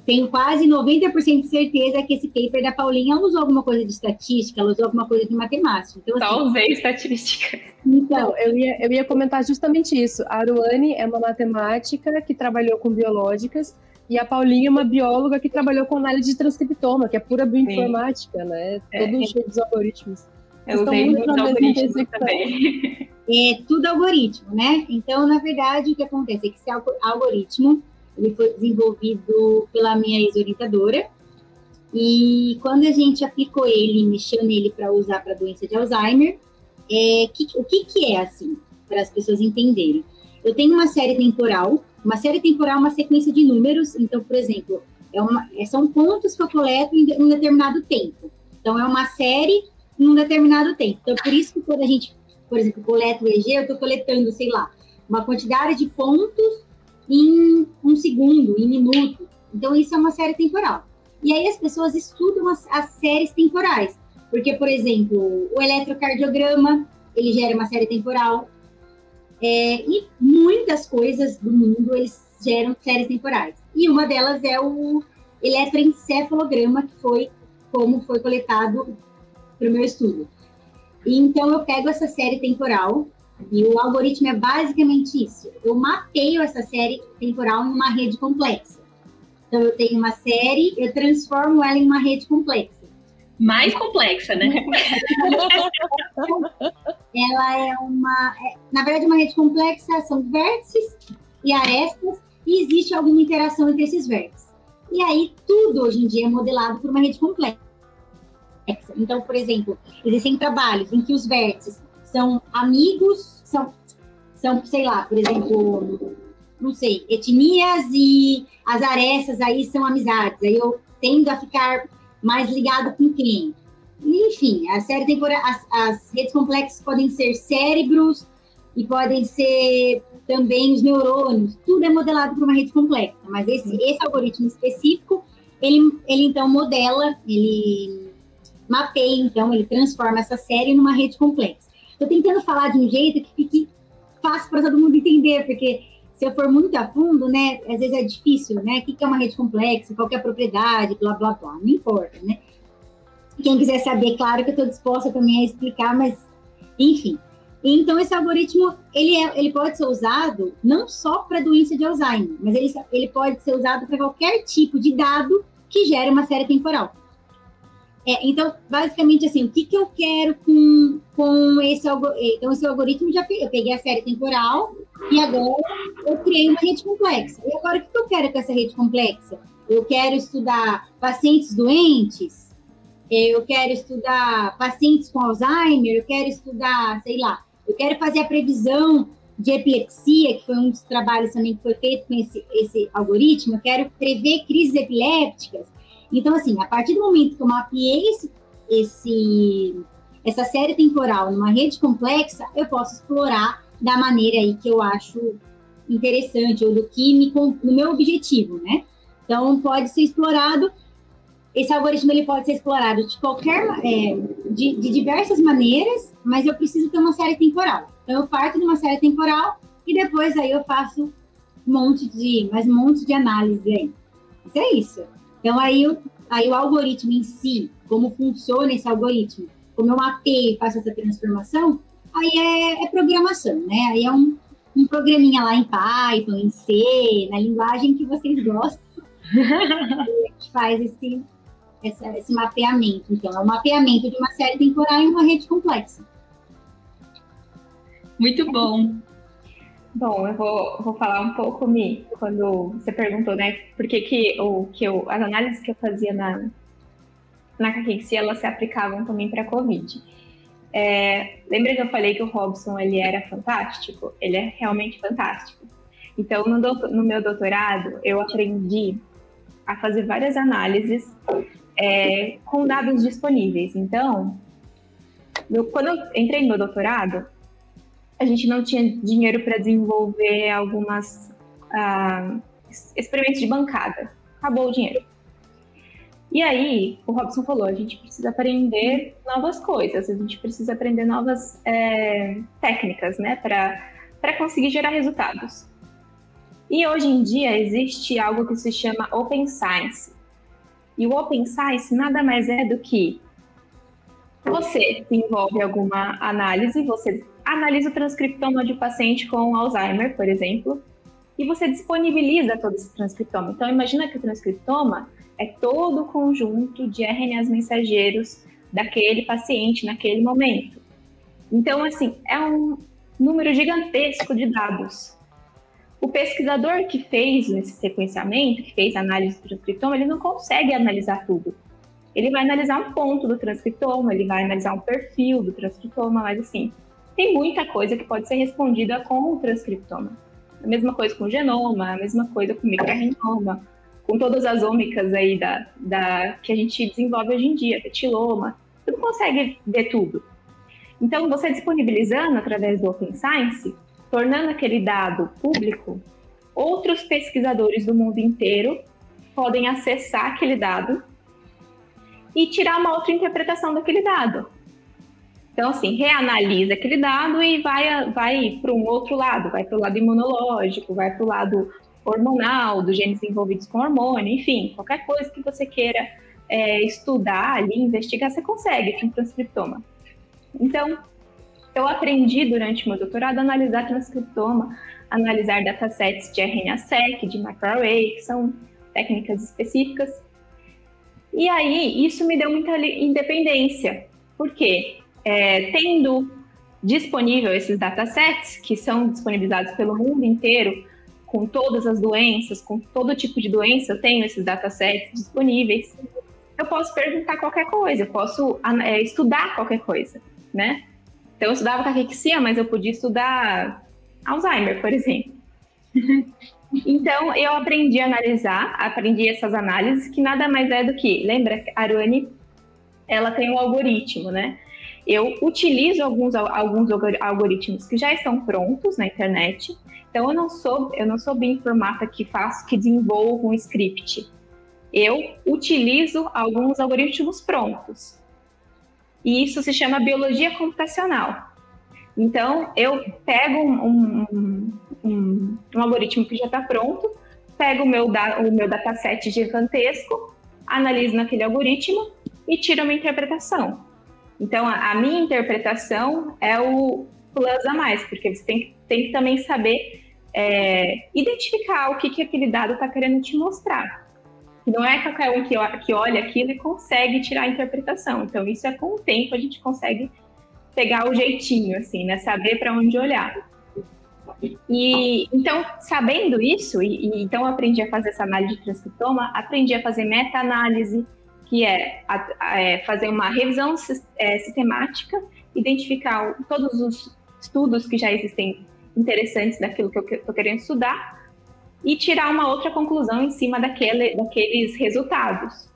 tenho quase 90% de certeza que esse paper da Paulinha usou alguma coisa de estatística, ela usou alguma coisa de matemática. Então, assim, Só usei estatística. Então, eu ia, eu ia comentar justamente isso. A Aruane é uma matemática que trabalhou com biológicas, e a Paulinha é uma bióloga que trabalhou com análise de transcriptoma, que é pura bioinformática, Sim. né? É, Todo é, cheio dos algoritmos. Eu usei muito algoritmo também. É tudo algoritmo, né? Então, na verdade, o que acontece é que esse algoritmo ele foi desenvolvido pela minha ex-orientadora. E quando a gente aplicou ele, mexeu nele para usar para doença de Alzheimer, é, que, o que, que é assim, para as pessoas entenderem? Eu tenho uma série temporal uma série temporal é uma sequência de números, então, por exemplo, é uma, é, são pontos que eu coleto em um determinado tempo. Então, é uma série em um determinado tempo. Então, por isso que quando a gente, por exemplo, coleta o EG, eu estou coletando, sei lá, uma quantidade de pontos em um segundo, em minuto. Então, isso é uma série temporal. E aí as pessoas estudam as, as séries temporais. Porque, por exemplo, o eletrocardiograma, ele gera uma série temporal. É, e muitas coisas do mundo eles geram séries temporais. E uma delas é o eletroencefalograma, que foi como foi coletado para o meu estudo. Então eu pego essa série temporal e o algoritmo é basicamente isso. Eu mapeio essa série temporal em uma rede complexa. Então eu tenho uma série, eu transformo ela em uma rede complexa mais complexa, né? Ela é uma, é, na verdade, uma rede complexa são vértices e arestas e existe alguma interação entre esses vértices. E aí tudo hoje em dia é modelado por uma rede complexa. Então, por exemplo, existem trabalhos em que os vértices são amigos, são, são sei lá, por exemplo, não sei, etnias e as arestas aí são amizades. Aí eu tendo a ficar mais ligado com quem? Enfim, a série temporal, as, as redes complexas podem ser cérebros e podem ser também os neurônios. Tudo é modelado por uma rede complexa, mas esse, esse algoritmo específico, ele, ele então modela, ele mapeia, então, ele transforma essa série numa rede complexa. Estou tentando falar de um jeito que fique fácil para todo mundo entender, porque se eu for muito a fundo, né, às vezes é difícil, né? O que é uma rede complexa, qual é a propriedade, blá, blá, blá, não importa, né? Quem quiser saber, claro que eu estou disposta também a explicar, mas, enfim. Então, esse algoritmo, ele, é, ele pode ser usado não só para doença de Alzheimer, mas ele, ele pode ser usado para qualquer tipo de dado que gere uma série temporal. É, então, basicamente, assim, o que, que eu quero com, com esse algoritmo? Então, esse algoritmo, já eu peguei a série temporal e agora eu criei uma rede complexa. E agora, o que, que eu quero com essa rede complexa? Eu quero estudar pacientes doentes, eu quero estudar pacientes com Alzheimer, eu quero estudar, sei lá, eu quero fazer a previsão de epilepsia, que foi um dos trabalhos também que foi feito com esse, esse algoritmo, eu quero prever crises epilépticas, então, assim, a partir do momento que eu mapeei esse, esse, essa série temporal numa rede complexa, eu posso explorar da maneira aí que eu acho interessante, ou do que me, no meu objetivo, né? Então, pode ser explorado, esse algoritmo ele pode ser explorado de qualquer, é, de, de diversas maneiras, mas eu preciso ter uma série temporal. Então, eu parto de uma série temporal e depois aí eu faço um monte de, mais um monte de análise aí. Isso é isso. Então, aí, aí o algoritmo em si, como funciona esse algoritmo, como eu mapeio e faço essa transformação, aí é, é programação, né? Aí é um, um programinha lá em Python, em C, na linguagem que vocês gostam, que faz esse, essa, esse mapeamento. Então, é o um mapeamento de uma série temporal em uma rede complexa. Muito bom. Bom, eu vou, vou falar um pouco, Mi, quando você perguntou, né, por que, que, o, que eu, as análises que eu fazia na, na Caquexia, elas se aplicavam também para a Covid. É, lembra que eu falei que o Robson, ele era fantástico? Ele é realmente fantástico. Então, no, no meu doutorado, eu aprendi a fazer várias análises é, com dados disponíveis. Então, eu, quando eu entrei no meu doutorado, a gente não tinha dinheiro para desenvolver algumas uh, experimentos de bancada. Acabou o dinheiro. E aí, o Robson falou: a gente precisa aprender novas coisas, a gente precisa aprender novas é, técnicas, né, para conseguir gerar resultados. E hoje em dia existe algo que se chama Open Science. E o Open Science nada mais é do que você desenvolve alguma análise, você analisa o transcriptoma de paciente com Alzheimer, por exemplo, e você disponibiliza todo esse transcriptoma. Então, imagina que o transcriptoma é todo o conjunto de RNAs mensageiros daquele paciente naquele momento. Então, assim, é um número gigantesco de dados. O pesquisador que fez esse sequenciamento, que fez a análise do transcriptoma, ele não consegue analisar tudo. Ele vai analisar um ponto do transcriptoma, ele vai analisar um perfil do transcriptoma, mas assim, tem muita coisa que pode ser respondida com o transcriptoma. A mesma coisa com o genoma, a mesma coisa com o microrenoma, com todas as ômicas aí da, da, que a gente desenvolve hoje em dia, retiloma, você não consegue ver tudo. Então, você disponibilizando através do Open Science, tornando aquele dado público, outros pesquisadores do mundo inteiro podem acessar aquele dado e tirar uma outra interpretação daquele dado. Então, assim, reanalisa aquele dado e vai, vai para um outro lado, vai para o lado imunológico, vai para o lado hormonal, dos genes envolvidos com hormônio, enfim, qualquer coisa que você queira é, estudar ali, investigar, você consegue com um transcriptoma. Então, eu aprendi durante meu doutorado a analisar transcriptoma, analisar datasets de RNA-seq, de microarray, que são técnicas específicas. E aí, isso me deu muita independência. Por quê? É, tendo disponível esses datasets, que são disponibilizados pelo mundo inteiro, com todas as doenças, com todo tipo de doença, eu tenho esses datasets disponíveis. Eu posso perguntar qualquer coisa, eu posso é, estudar qualquer coisa, né? Então, eu estudava caquexia, mas eu podia estudar Alzheimer, por exemplo. Então, eu aprendi a analisar, aprendi essas análises, que nada mais é do que, lembra, a Aruane, ela tem um algoritmo, né? Eu utilizo alguns, alguns algoritmos que já estão prontos na internet. Então, eu não sou, eu não sou bem informata que faço, que desenvolvo um script. Eu utilizo alguns algoritmos prontos. E isso se chama biologia computacional. Então, eu pego um, um, um, um algoritmo que já está pronto, pego o meu, o meu dataset gigantesco, analiso naquele algoritmo e tiro a minha interpretação. Então, a, a minha interpretação é o plus a mais, porque você tem, tem que também saber é, identificar o que, que aquele dado está querendo te mostrar. Não é qualquer um que, que olha aquilo e consegue tirar a interpretação. Então, isso é com o tempo a gente consegue pegar o jeitinho, assim, né? Saber para onde olhar. E então, sabendo isso, e, e, então aprendi a fazer essa análise de transcriptoma, aprendi a fazer meta-análise, que é, a, é, fazer uma revisão é, sistemática, identificar todos os estudos que já existem interessantes daquilo que eu estou querendo estudar e tirar uma outra conclusão em cima daquele, daqueles resultados.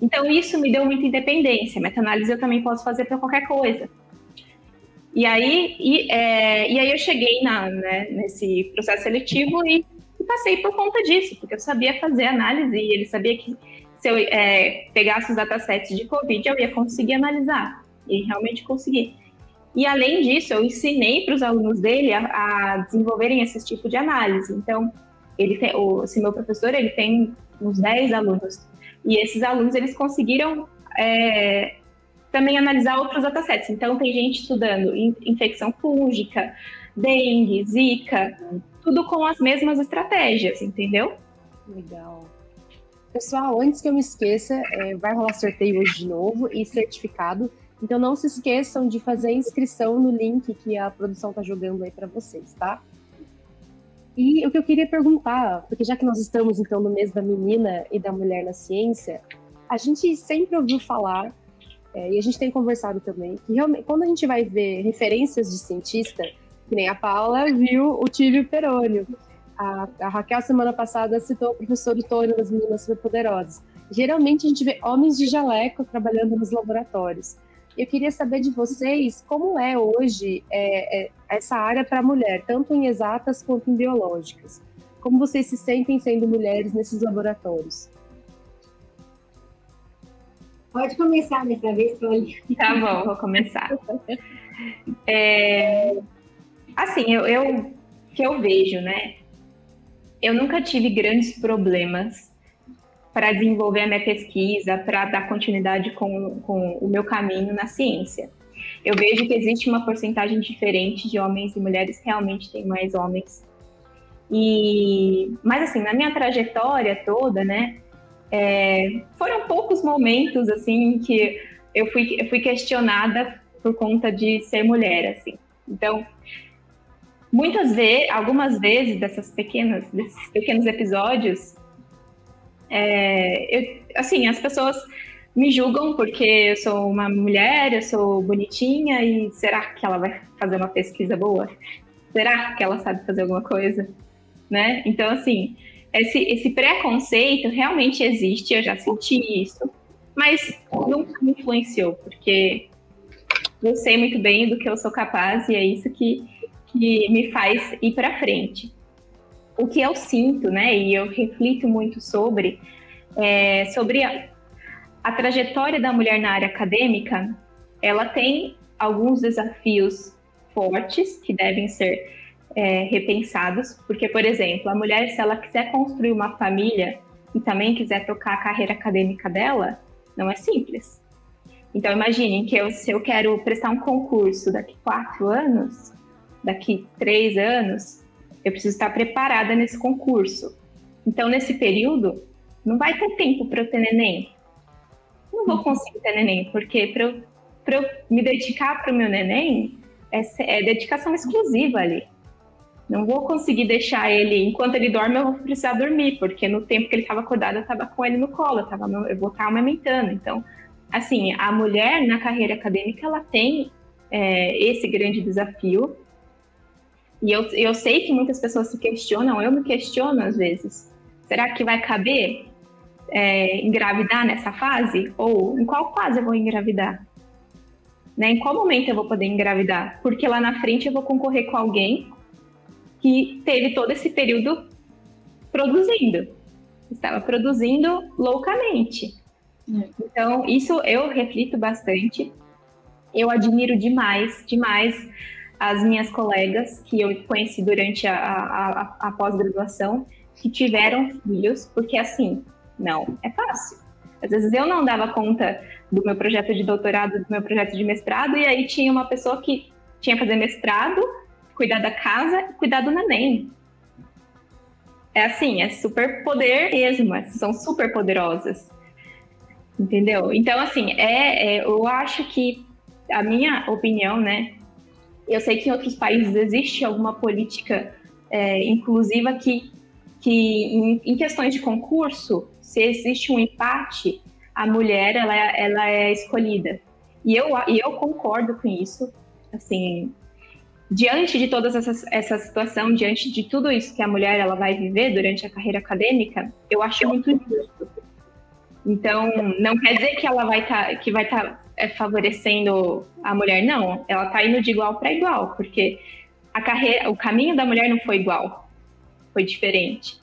Então, isso me deu muita independência. Meta-análise eu também posso fazer para qualquer coisa. E aí, e, é, e aí eu cheguei na, né, nesse processo seletivo e, e, passei por conta disso, porque eu sabia fazer análise e ele sabia que se eu é, pegasse os datasets de Covid, eu ia conseguir analisar. E realmente consegui. E além disso, eu ensinei para os alunos dele a, a, desenvolverem esse tipo de análise. Então, ele tem, o, esse meu professor, ele tem uns 10 alunos. E esses alunos, eles conseguiram é, também analisar outros datasets. Então, tem gente estudando infecção fúngica, dengue, zika, tudo com as mesmas estratégias, entendeu? Legal. Pessoal, antes que eu me esqueça, é, vai rolar sorteio hoje de novo e certificado. Então não se esqueçam de fazer a inscrição no link que a produção está jogando aí para vocês, tá? E o que eu queria perguntar, porque já que nós estamos então no mês da menina e da mulher na ciência, a gente sempre ouviu falar é, e a gente tem conversado também que realmente, quando a gente vai ver referências de cientista, que nem a Paula viu o Tílio Perônio, a, a, Raquel semana passada citou o professor Tônio das Meninas Superpoderosas. Geralmente a gente vê homens de jaleco trabalhando nos laboratórios. Eu queria saber de vocês como é hoje é, é, essa área para a mulher, tanto em exatas quanto em biológicas. Como vocês se sentem sendo mulheres nesses laboratórios? Pode começar dessa vez, Tony. Tá bom, vou começar. É, assim, eu, eu que eu vejo, né? Eu nunca tive grandes problemas para desenvolver a minha pesquisa, para dar continuidade com, com o meu caminho na ciência. Eu vejo que existe uma porcentagem diferente de homens e mulheres, realmente tem mais homens. E, mas assim, na minha trajetória toda, né, é, foram poucos momentos assim que eu fui, eu fui questionada por conta de ser mulher, assim. Então, muitas vezes, algumas vezes dessas pequenas, desses pequenos episódios, é, eu, assim, as pessoas me julgam porque eu sou uma mulher, eu sou bonitinha e será que ela vai fazer uma pesquisa boa? Será que ela sabe fazer alguma coisa? Né? Então, assim, esse, esse preconceito realmente existe, eu já senti isso, mas nunca me influenciou, porque eu sei muito bem do que eu sou capaz e é isso que, que me faz ir para frente. O que eu sinto, né, e eu reflito muito sobre, é, sobre a, a trajetória da mulher na área acadêmica, ela tem alguns desafios fortes que devem ser é, repensados, porque, por exemplo, a mulher, se ela quiser construir uma família e também quiser tocar a carreira acadêmica dela, não é simples. Então, imaginem que eu, se eu quero prestar um concurso daqui quatro anos, daqui três anos, eu preciso estar preparada nesse concurso. Então, nesse período, não vai ter tempo para eu ter neném. Não vou conseguir ter neném, porque para eu, eu me dedicar para o meu neném, é, é dedicação exclusiva ali. Não vou conseguir deixar ele, enquanto ele dorme, eu vou precisar dormir, porque no tempo que ele estava acordado, eu estava com ele no colo, eu, tava, eu vou estar amamentando. Então, assim, a mulher na carreira acadêmica, ela tem é, esse grande desafio. E eu, eu sei que muitas pessoas se questionam, eu me questiono às vezes. Será que vai caber é, engravidar nessa fase? Ou em qual fase eu vou engravidar? Né? Em qual momento eu vou poder engravidar? Porque lá na frente eu vou concorrer com alguém que teve todo esse período produzindo. Estava produzindo loucamente. Então, isso eu reflito bastante. Eu admiro demais, demais as minhas colegas que eu conheci durante a, a, a, pós-graduação que tiveram filhos, porque assim, não é fácil. Às vezes eu não dava conta do meu projeto de doutorado, do meu projeto de mestrado, e aí tinha uma pessoa que tinha que fazer mestrado, cuidar da casa e cuidar do neném. É assim, é super poder mesmo, são super poderosas. Entendeu? Então, assim, é, é, eu acho que a minha opinião, né? Eu sei que em outros países existe alguma política é, inclusiva que, que em, em, questões de concurso, se existe um empate, a mulher ela, ela é escolhida. E eu, eu concordo com isso. Assim, diante de toda essa, essa situação, diante de tudo isso que a mulher ela vai viver durante a carreira acadêmica, eu acho muito injusto. Então, não quer dizer que ela vai estar tá, que vai estar tá, é, favorecendo a mulher, não. Ela está indo de igual para igual, porque a carreira, o caminho da mulher não foi igual, foi diferente,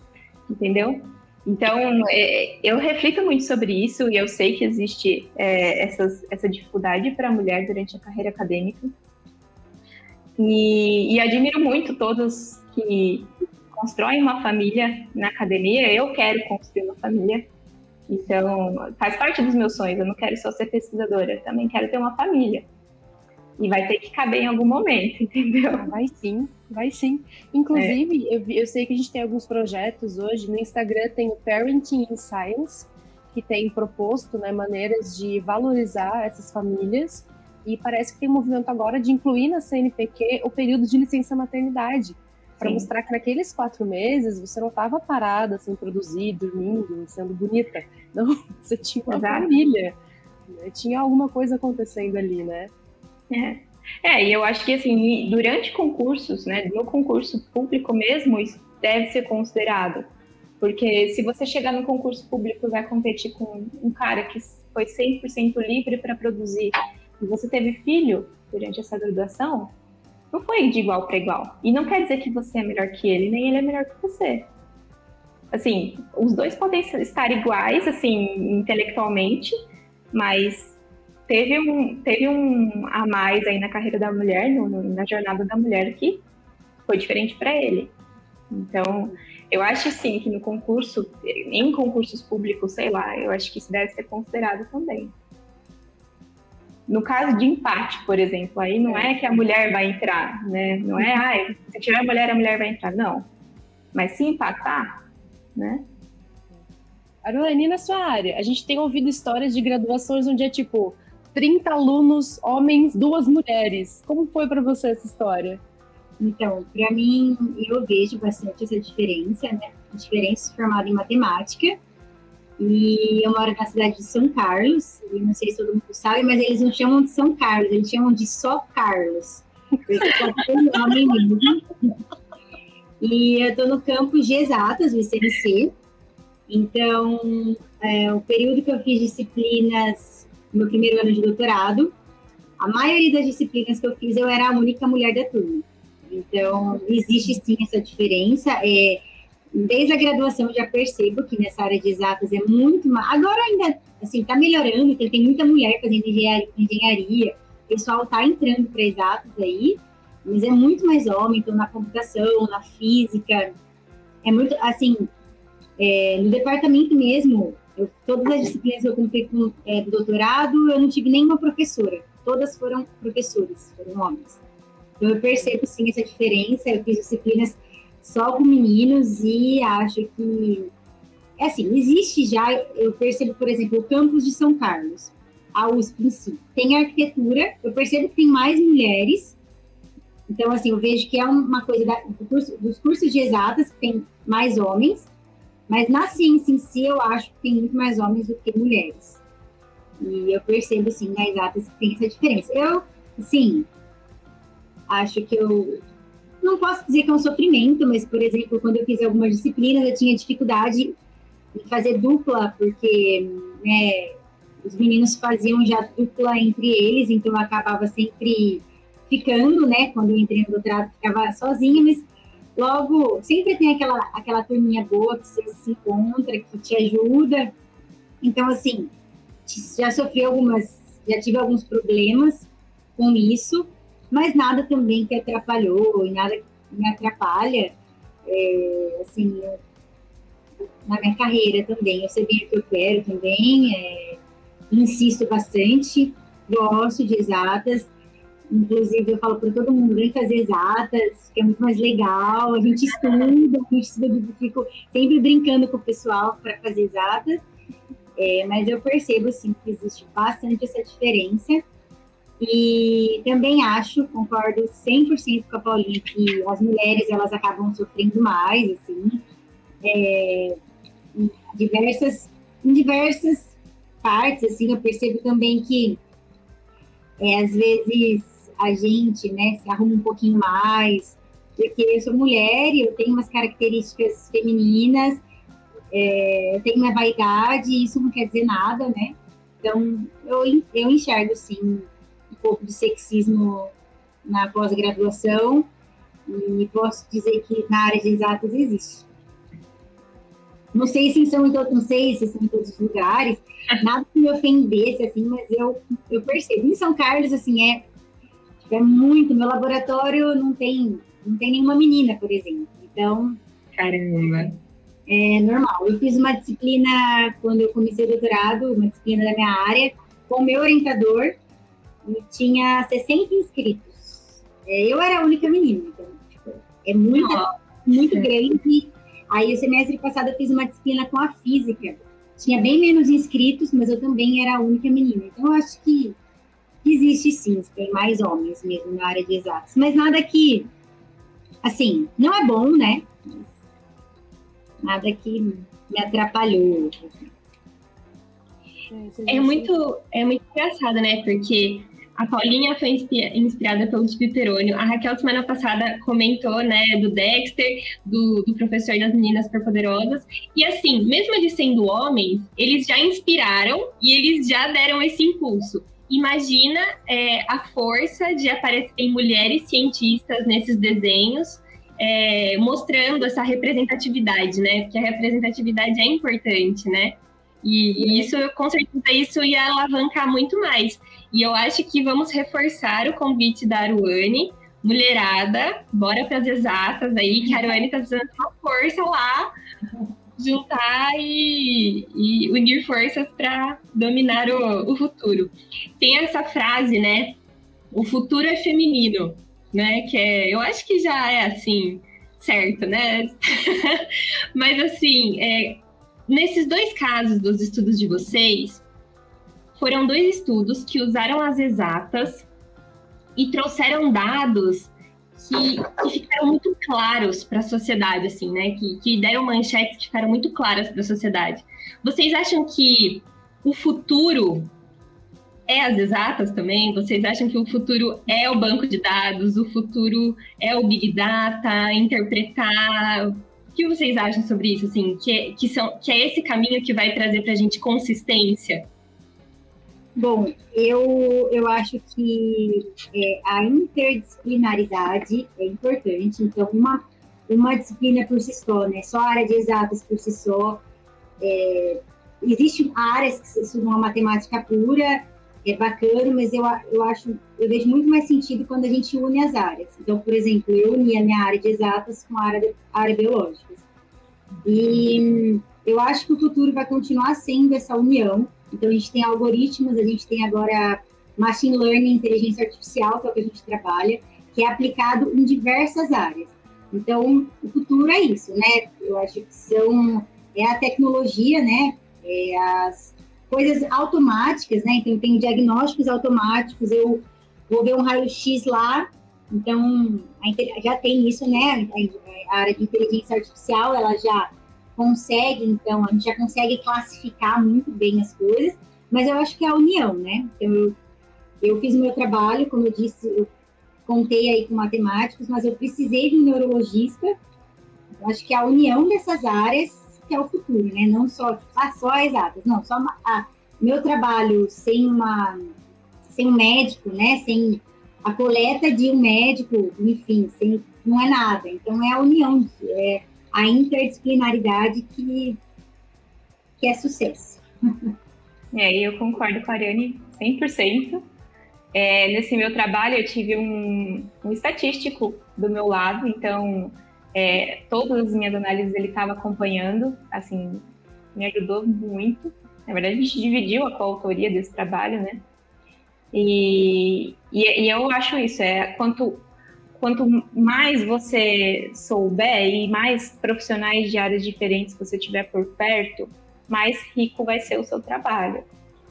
entendeu? Então, é, eu reflito muito sobre isso e eu sei que existe é, essas, essa dificuldade para a mulher durante a carreira acadêmica. E, e admiro muito todos que constroem uma família na academia. Eu quero construir uma família. Então, faz parte dos meus sonhos. Eu não quero só ser pesquisadora, eu também quero ter uma família. E vai ter que caber em algum momento, entendeu? Ah, vai sim, vai sim. Inclusive, é. eu, eu sei que a gente tem alguns projetos hoje. No Instagram tem o Parenting in Science, que tem proposto né, maneiras de valorizar essas famílias e parece que tem um movimento agora de incluir na CNPq o período de licença maternidade, para mostrar que naqueles quatro meses você não estava parada sem produzir, dormindo, sendo bonita. Não, você tinha uma Exato. família. Né? Tinha alguma coisa acontecendo ali, né? É. É, e eu acho que assim, durante concursos, né, no concurso público mesmo, isso deve ser considerado. Porque se você chegar no concurso público e vai competir com um cara que foi 100% livre para produzir e você teve filho durante essa graduação, não foi de igual para igual. E não quer dizer que você é melhor que ele, nem ele é melhor que você. Assim, os dois podem estar iguais, assim, intelectualmente, mas teve um, teve um a mais aí na carreira da mulher, no, na jornada da mulher, que foi diferente para ele. Então, eu acho sim que no concurso, em concursos públicos, sei lá, eu acho que isso deve ser considerado também. No caso de empate, por exemplo, aí não é que a mulher vai entrar, né? Não é, ah, se tiver mulher, a mulher vai entrar. Não. Mas se empatar, né? Arulene, na sua área, a gente tem ouvido histórias de graduações onde é tipo 30 alunos, homens, duas mulheres. Como foi para você essa história? Então, para mim, eu vejo bastante essa diferença, né? A diferença formada em matemática e eu moro na cidade de São Carlos, e não sei se todo mundo sabe, mas eles não chamam de São Carlos, eles chamam de só Carlos. E eu estou no campus de exatas, do ICNC. Então, é, o período que eu fiz disciplinas no meu primeiro ano de doutorado, a maioria das disciplinas que eu fiz, eu era a única mulher da turma. Então, existe sim essa diferença. É, desde a graduação eu já percebo que nessa área de exatas é muito mais. Agora ainda assim está melhorando, tem, tem muita mulher fazendo engenharia, o pessoal está entrando para exatas aí, mas é muito mais homem, então na computação, na física, é muito assim. É, no departamento mesmo, eu, todas as disciplinas que eu comprei com é, do doutorado, eu não tive nenhuma professora. Todas foram professores, foram homens. Então eu percebo sim essa diferença. Eu fiz disciplinas só com meninos e acho que é assim, existe já, eu percebo, por exemplo, o campus de São Carlos, a USP em si, tem arquitetura, eu percebo que tem mais mulheres, então, assim, eu vejo que é uma coisa da, do curso, dos cursos de exatas que tem mais homens, mas na ciência em si eu acho que tem muito mais homens do que mulheres. E eu percebo, assim, nas exatas que tem essa diferença. Eu, assim, acho que eu não posso dizer que é um sofrimento, mas, por exemplo, quando eu fiz algumas disciplinas, eu tinha dificuldade em fazer dupla, porque né, os meninos faziam já dupla entre eles, então eu acabava sempre ficando, né? Quando eu entrei no doutorado, ficava sozinha, mas logo sempre tem aquela, aquela turminha boa que você se encontra, que te ajuda. Então, assim, já sofri algumas, já tive alguns problemas com isso, mas nada também que atrapalhou e nada que me atrapalha, é, assim, na minha carreira também. Eu sei bem o que eu quero também, é, insisto bastante, gosto de exatas. Inclusive, eu falo para todo mundo, vem fazer exatas, que é muito mais legal. A gente estuda, a gente estuda, eu fico sempre brincando com o pessoal para fazer exatas. É, mas eu percebo, sim, que existe bastante essa diferença. E também acho, concordo 100% com a Paulinha, que as mulheres elas acabam sofrendo mais, assim, é, em diversas, em diversas partes, assim, eu percebo também que é, às vezes a gente, né, se arruma um pouquinho mais, porque eu sou mulher e eu tenho umas características femininas, é, eu tenho uma vaidade e isso não quer dizer nada, né? Então, eu, eu enxergo, sim, pouco de sexismo na pós-graduação e posso dizer que na área de exatas existe. Não sei se são em todos, não sei se são em todos os lugares, nada que me ofendesse, assim, mas eu, eu percebo. Em São Carlos, assim, é, é muito. Meu laboratório não tem, não tem nenhuma menina, por exemplo. Então. Caramba! É normal. Eu fiz uma disciplina quando eu comecei o doutorado, uma disciplina da minha área, com o meu orientador, e tinha 60 inscritos. É, eu era a única menina, então, tipo, é muito, muito grande. Aí, o semestre passado, eu fiz uma disciplina com a física. Tinha bem menos inscritos, mas eu também era a única menina. Então, eu acho que existe sim, tem mais homens mesmo na área de exatos. Mas nada que, assim, não é bom, né? nada que me atrapalhou. É muito, é muito engraçado, né? Porque a Paulinha foi inspirada pelo Twitterônio. A Raquel, semana passada, comentou, né, do Dexter, do, do professor das meninas superpoderosas. E assim, mesmo eles sendo homens, eles já inspiraram e eles já deram esse impulso. Imagina é, a força de aparecer mulheres cientistas nesses desenhos, é, mostrando essa representatividade, né? Porque a representatividade é importante, né? E, e isso, com certeza, isso ia alavancar muito mais. E eu acho que vamos reforçar o convite da Aruane, mulherada, bora para as exatas aí, que a Aruane está precisando de uma força lá, juntar e, e unir forças para dominar o, o futuro. Tem essa frase, né? O futuro é feminino, né? Que é, eu acho que já é assim, certo, né? Mas assim, é, nesses dois casos dos estudos de vocês, foram dois estudos que usaram as exatas e trouxeram dados que, que ficaram muito claros para a sociedade, assim, né? Que, que deram manchetes que ficaram muito claras para a sociedade. Vocês acham que o futuro é as exatas também? Vocês acham que o futuro é o banco de dados, o futuro é o Big Data, interpretar? O que vocês acham sobre isso? Assim, que, que, são, que é esse caminho que vai trazer para a gente consistência? Bom, eu, eu acho que é, a interdisciplinaridade é importante. Então, uma, uma disciplina por si só, né? Só a área de exatas por si só. É, Existem áreas que estudam a matemática pura, é bacana, mas eu, eu acho, eu vejo muito mais sentido quando a gente une as áreas. Então, por exemplo, eu uni a minha área de exatas com a área, de, área biológica. E eu acho que o futuro vai continuar sendo essa união então, a gente tem algoritmos, a gente tem agora machine learning, inteligência artificial, que é o que a gente trabalha, que é aplicado em diversas áreas. Então, o futuro é isso, né? Eu acho que são é a tecnologia, né? É as coisas automáticas, né? Então, tem diagnósticos automáticos. Eu vou ver um raio-x lá, então já tem isso, né? A área de inteligência artificial, ela já consegue, então, a gente já consegue classificar muito bem as coisas, mas eu acho que é a união, né? Então, eu, eu fiz o meu trabalho, como eu disse, eu contei aí com matemáticos, mas eu precisei de um neurologista. Eu acho que a união dessas áreas que é o futuro, né? Não só, ah, só exatas, não, só ah, meu trabalho sem uma sem um médico, né? Sem a coleta de um médico, enfim, sem, não é nada. Então é a união, é a interdisciplinaridade que, que é sucesso. É, eu concordo com a Ariane 100%. É, nesse meu trabalho, eu tive um, um estatístico do meu lado, então é, todas as minhas análises ele estava acompanhando, assim, me ajudou muito. Na verdade, a gente dividiu a coautoria desse trabalho, né? E, e, e, eu acho isso, é quanto, quanto mais você souber e mais profissionais de áreas diferentes você tiver por perto, mais rico vai ser o seu trabalho.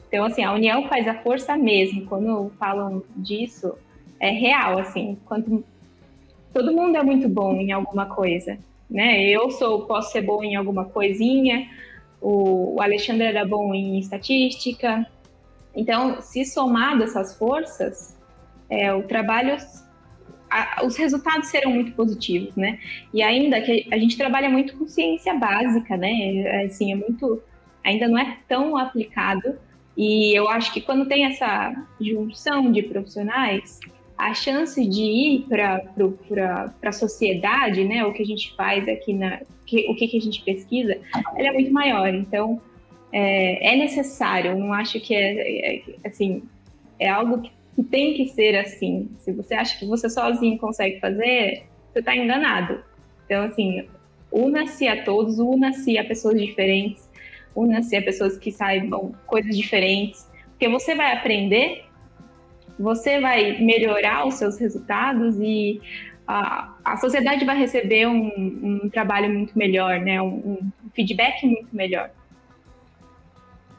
Então, assim, a união faz a força mesmo. Quando falam disso, é real, assim. Quanto todo mundo é muito bom em alguma coisa, né? Eu sou, posso ser bom em alguma coisinha. O, Alexandre era bom em estatística. Então, se somar dessas forças, é, o trabalho, a, os resultados serão muito positivos, né? E ainda que a gente trabalha muito com ciência básica, né? Assim, é muito, ainda não é tão aplicado e eu acho que quando tem essa junção de profissionais, a chance de ir para a sociedade, né, o que a gente faz aqui, na, que, o que, que a gente pesquisa, ela é muito maior. Então, é, é necessário, eu não acho que é, é, assim, é algo que, que tem que ser assim. Se você acha que você sozinho consegue fazer, você está enganado. Então, assim, una-se a todos, una-se a pessoas diferentes, una-se a pessoas que saibam coisas diferentes, porque você vai aprender, você vai melhorar os seus resultados e a, a sociedade vai receber um, um trabalho muito melhor, né? Um, um, feedback muito melhor.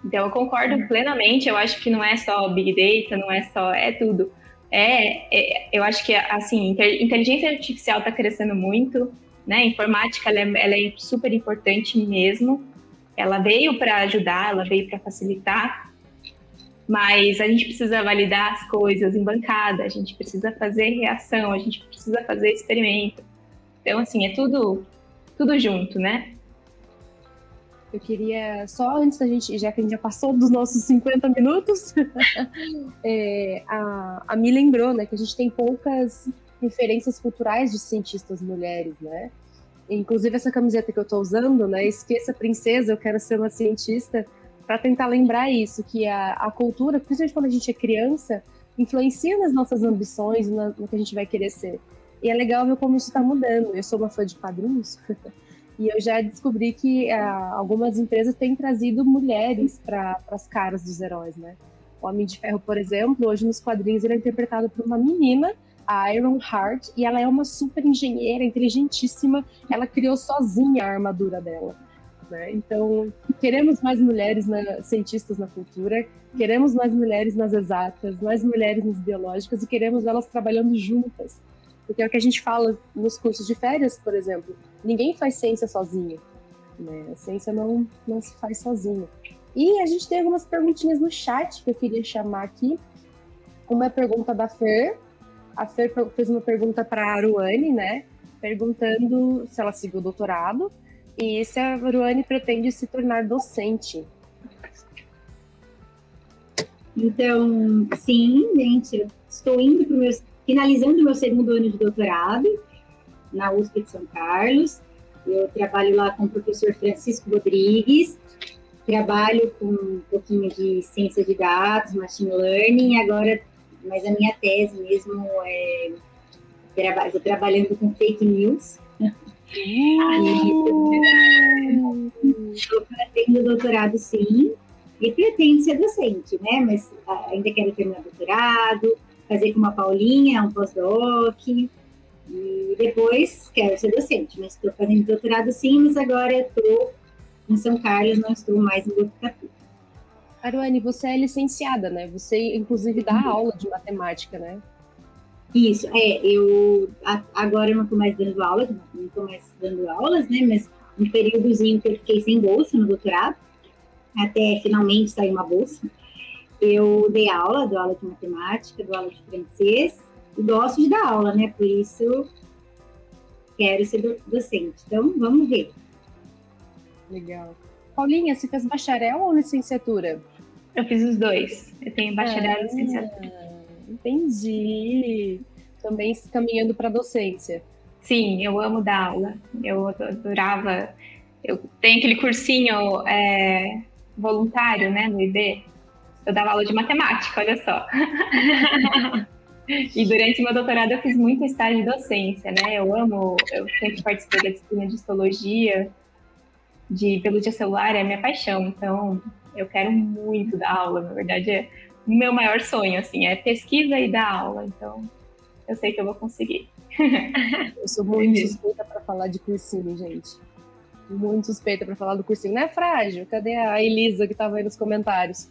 Então, eu concordo plenamente. Eu acho que não é só Big Data, não é só. É tudo. É, é eu acho que, assim, inteligência artificial está crescendo muito, né? Informática, ela é, ela é super importante mesmo. Ela veio para ajudar, ela veio para facilitar, mas a gente precisa validar as coisas em bancada, a gente precisa fazer reação, a gente precisa fazer experimento. Então, assim, é tudo, tudo junto, né? Eu queria, só antes da gente, já que a gente já passou dos nossos 50 minutos, é, a, a me lembrou, né, que a gente tem poucas referências culturais de cientistas mulheres, né? Inclusive essa camiseta que eu estou usando, né? Esqueça princesa, eu quero ser uma cientista, para tentar lembrar isso, que a, a cultura, principalmente quando a gente é criança, influencia nas nossas ambições, na, no que a gente vai querer ser. E é legal ver como isso está mudando. Eu sou uma fã de quadrinhos e eu já descobri que uh, algumas empresas têm trazido mulheres para as caras dos heróis, né? O Homem de Ferro, por exemplo, hoje nos quadrinhos ele é interpretado por uma menina a Iron Heart, e ela é uma super engenheira, inteligentíssima. Ela criou sozinha a armadura dela. Né? Então, queremos mais mulheres na, cientistas na cultura, queremos mais mulheres nas exatas, mais mulheres nas biológicas e queremos elas trabalhando juntas. Porque é o que a gente fala nos cursos de férias, por exemplo. Ninguém faz ciência sozinho. Né? A ciência não, não se faz sozinha. E a gente tem algumas perguntinhas no chat que eu queria chamar aqui. Uma é pergunta da Fer, a Fer fez uma pergunta para a Aruane, né? Perguntando se ela seguiu o doutorado e se a Aruane pretende se tornar docente. Então, sim, gente, estou indo para meu, finalizando meu segundo ano de doutorado na USP de São Carlos. Eu trabalho lá com o professor Francisco Rodrigues, trabalho com um pouquinho de ciência de dados, machine learning, agora mas a minha tese mesmo é trabalhando com fake news. Estou fazendo doutorado, sim, e pretendo ser docente, né? Mas ainda quero terminar doutorado, fazer com uma Paulinha, um pós-doc, e depois quero ser docente. Mas estou fazendo doutorado, sim, mas agora estou em São Carlos, não estou mais em Botucatu. Aruane, você é licenciada, né? Você, inclusive, dá uhum. aula de matemática, né? Isso, é, eu agora eu não estou mais dando aula, não estou mais dando aulas, né? Mas um períodozinho que eu fiquei sem bolsa no doutorado, até finalmente sair uma bolsa. Eu dei aula, dou aula de matemática, dou aula de francês gosto de dar aula, né? Por isso quero ser docente. Então, vamos ver. Legal. Paulinha, você fez bacharel ou licenciatura? Eu fiz os dois. Eu tenho bacharel e licenciatura. Entendi. Também caminhando para docência. Sim, eu amo dar aula. Eu adorava. Eu tenho aquele cursinho é, voluntário, né, no IB. Eu dava aula de matemática, olha só. e durante meu doutorado eu fiz muito estágio de docência, né? Eu amo, eu sempre participei da disciplina de histologia, de biologia celular, é minha paixão. Então, eu quero muito dar aula, na verdade é meu maior sonho, assim, é pesquisa e dar aula. Então, eu sei que eu vou conseguir. eu sou muito suspeita para falar de cursinho, gente. Muito suspeita para falar do cursinho. Não é frágil? Cadê a Elisa que estava aí nos comentários?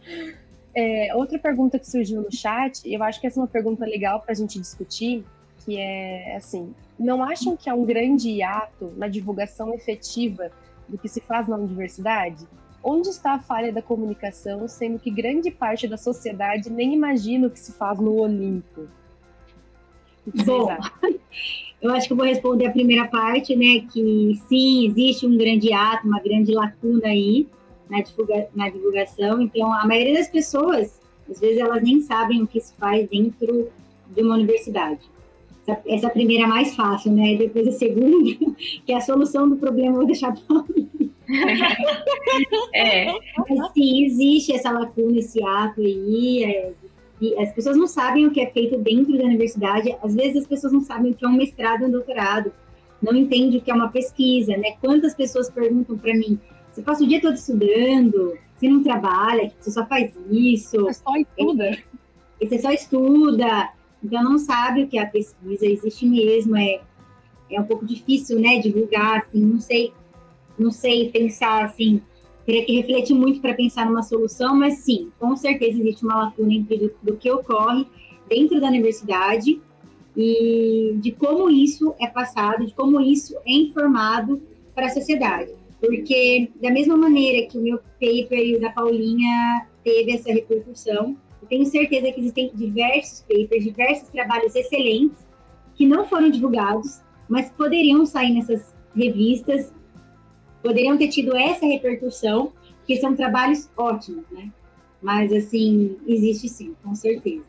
é, outra pergunta que surgiu no chat, eu acho que essa é uma pergunta legal para a gente discutir, que é assim: não acham que há um grande hiato na divulgação efetiva do que se faz na universidade? Onde está a falha da comunicação, sendo que grande parte da sociedade nem imagina o que se faz no Olimpo? Bom, eu acho que eu vou responder a primeira parte, né? Que sim, existe um grande ato, uma grande lacuna aí na, divulga na divulgação. Então, a maioria das pessoas, às vezes, elas nem sabem o que se faz dentro de uma universidade. Essa, essa primeira é mais fácil, né? Depois a segunda, que é a solução do problema, eu vou deixar para é. Mas sim, existe essa lacuna, esse ato aí. É, as pessoas não sabem o que é feito dentro da universidade. Às vezes as pessoas não sabem o que é um mestrado e um doutorado. Não entendem o que é uma pesquisa, né? Quantas pessoas perguntam para mim: você passa o dia todo estudando, você não trabalha, você só faz isso. Você só estuda. Você só estuda. Então não sabe o que é a pesquisa. Existe mesmo. É, é um pouco difícil, né? Divulgar, assim, não sei não sei pensar assim, teria que refletir muito para pensar numa solução, mas sim, com certeza existe uma lacuna entre do, do que ocorre dentro da universidade e de como isso é passado, de como isso é informado para a sociedade. Porque, da mesma maneira que o meu paper e o da Paulinha teve essa repercussão, eu tenho certeza que existem diversos papers, diversos trabalhos excelentes que não foram divulgados, mas poderiam sair nessas revistas poderiam ter tido essa repercussão, que são trabalhos ótimos, né? Mas, assim, existe sim, com certeza.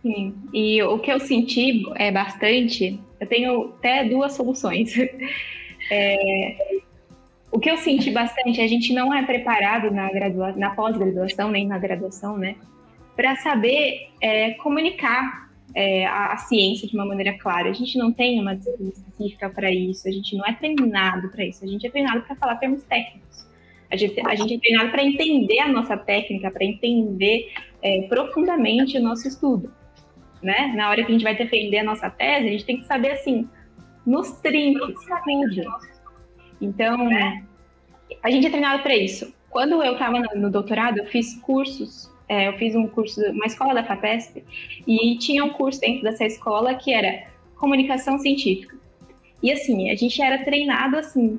Sim, e o que eu senti é bastante, eu tenho até duas soluções. É, o que eu senti bastante, a gente não é preparado na, na pós-graduação, nem na graduação, né? Para saber é, comunicar é, a, a, ciência de uma maneira clara. A gente não tem uma disciplina específica para isso, a gente não é treinado para isso, a gente é treinado para falar termos técnicos. A gente, a gente é treinado para entender a nossa técnica, para entender é, profundamente o nosso estudo. Né? Na hora que a gente vai defender a nossa tese, a gente tem que saber, assim, nos trinques, tudo. Então, a gente é treinado para isso. Quando eu estava no doutorado, eu fiz cursos é, eu fiz um curso, uma escola da FAPESP, e tinha um curso dentro dessa escola que era comunicação científica. E assim, a gente era treinado assim,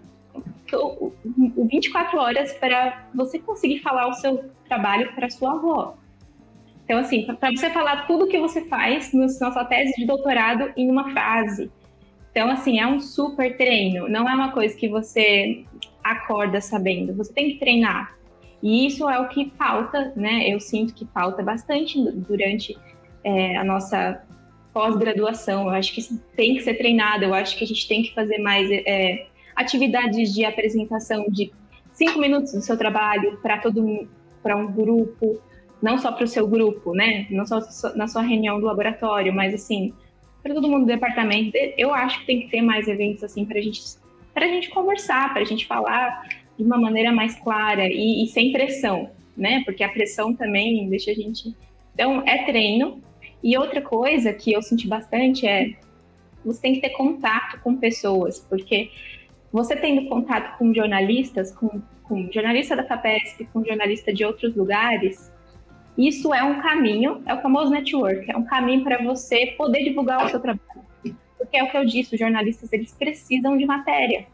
24 horas para você conseguir falar o seu trabalho para sua avó. Então, assim, para você falar tudo o que você faz na sua tese de doutorado em uma frase. Então, assim, é um super treino. Não é uma coisa que você acorda sabendo. Você tem que treinar. E isso é o que falta, né? Eu sinto que falta bastante durante é, a nossa pós-graduação. Eu acho que tem que ser treinado, eu acho que a gente tem que fazer mais é, atividades de apresentação de cinco minutos do seu trabalho para todo para um grupo, não só para o seu grupo, né? Não só na sua reunião do laboratório, mas assim para todo mundo do departamento. Eu acho que tem que ter mais eventos assim para gente a gente conversar, para a gente falar de uma maneira mais clara e, e, sem pressão, né? Porque a pressão também deixa a gente. Então, é treino. E outra coisa que eu senti bastante é você tem que ter contato com pessoas, porque você tendo contato com jornalistas, com, com jornalista da FAPESP, com jornalista de outros lugares, isso é um caminho, é o famoso network, é um caminho para você poder divulgar o seu trabalho. Porque é o que eu disse, os jornalistas eles precisam de matéria.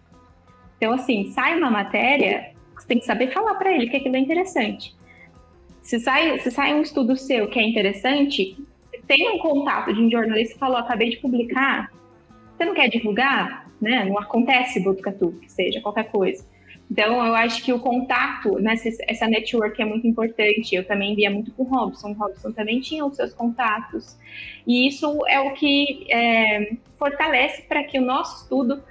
Então, assim, sai uma matéria, você tem que saber falar para ele que aquilo é interessante. Se sai, se sai um estudo seu que é interessante, tem um contato de um jornalista que falou, acabei de publicar, você não quer divulgar? Né? Não acontece Botucatu, que seja, qualquer coisa. Então, eu acho que o contato, né, essa network é muito importante. Eu também via muito com o Robson. O Robson também tinha os seus contatos. E isso é o que é, fortalece para que o nosso estudo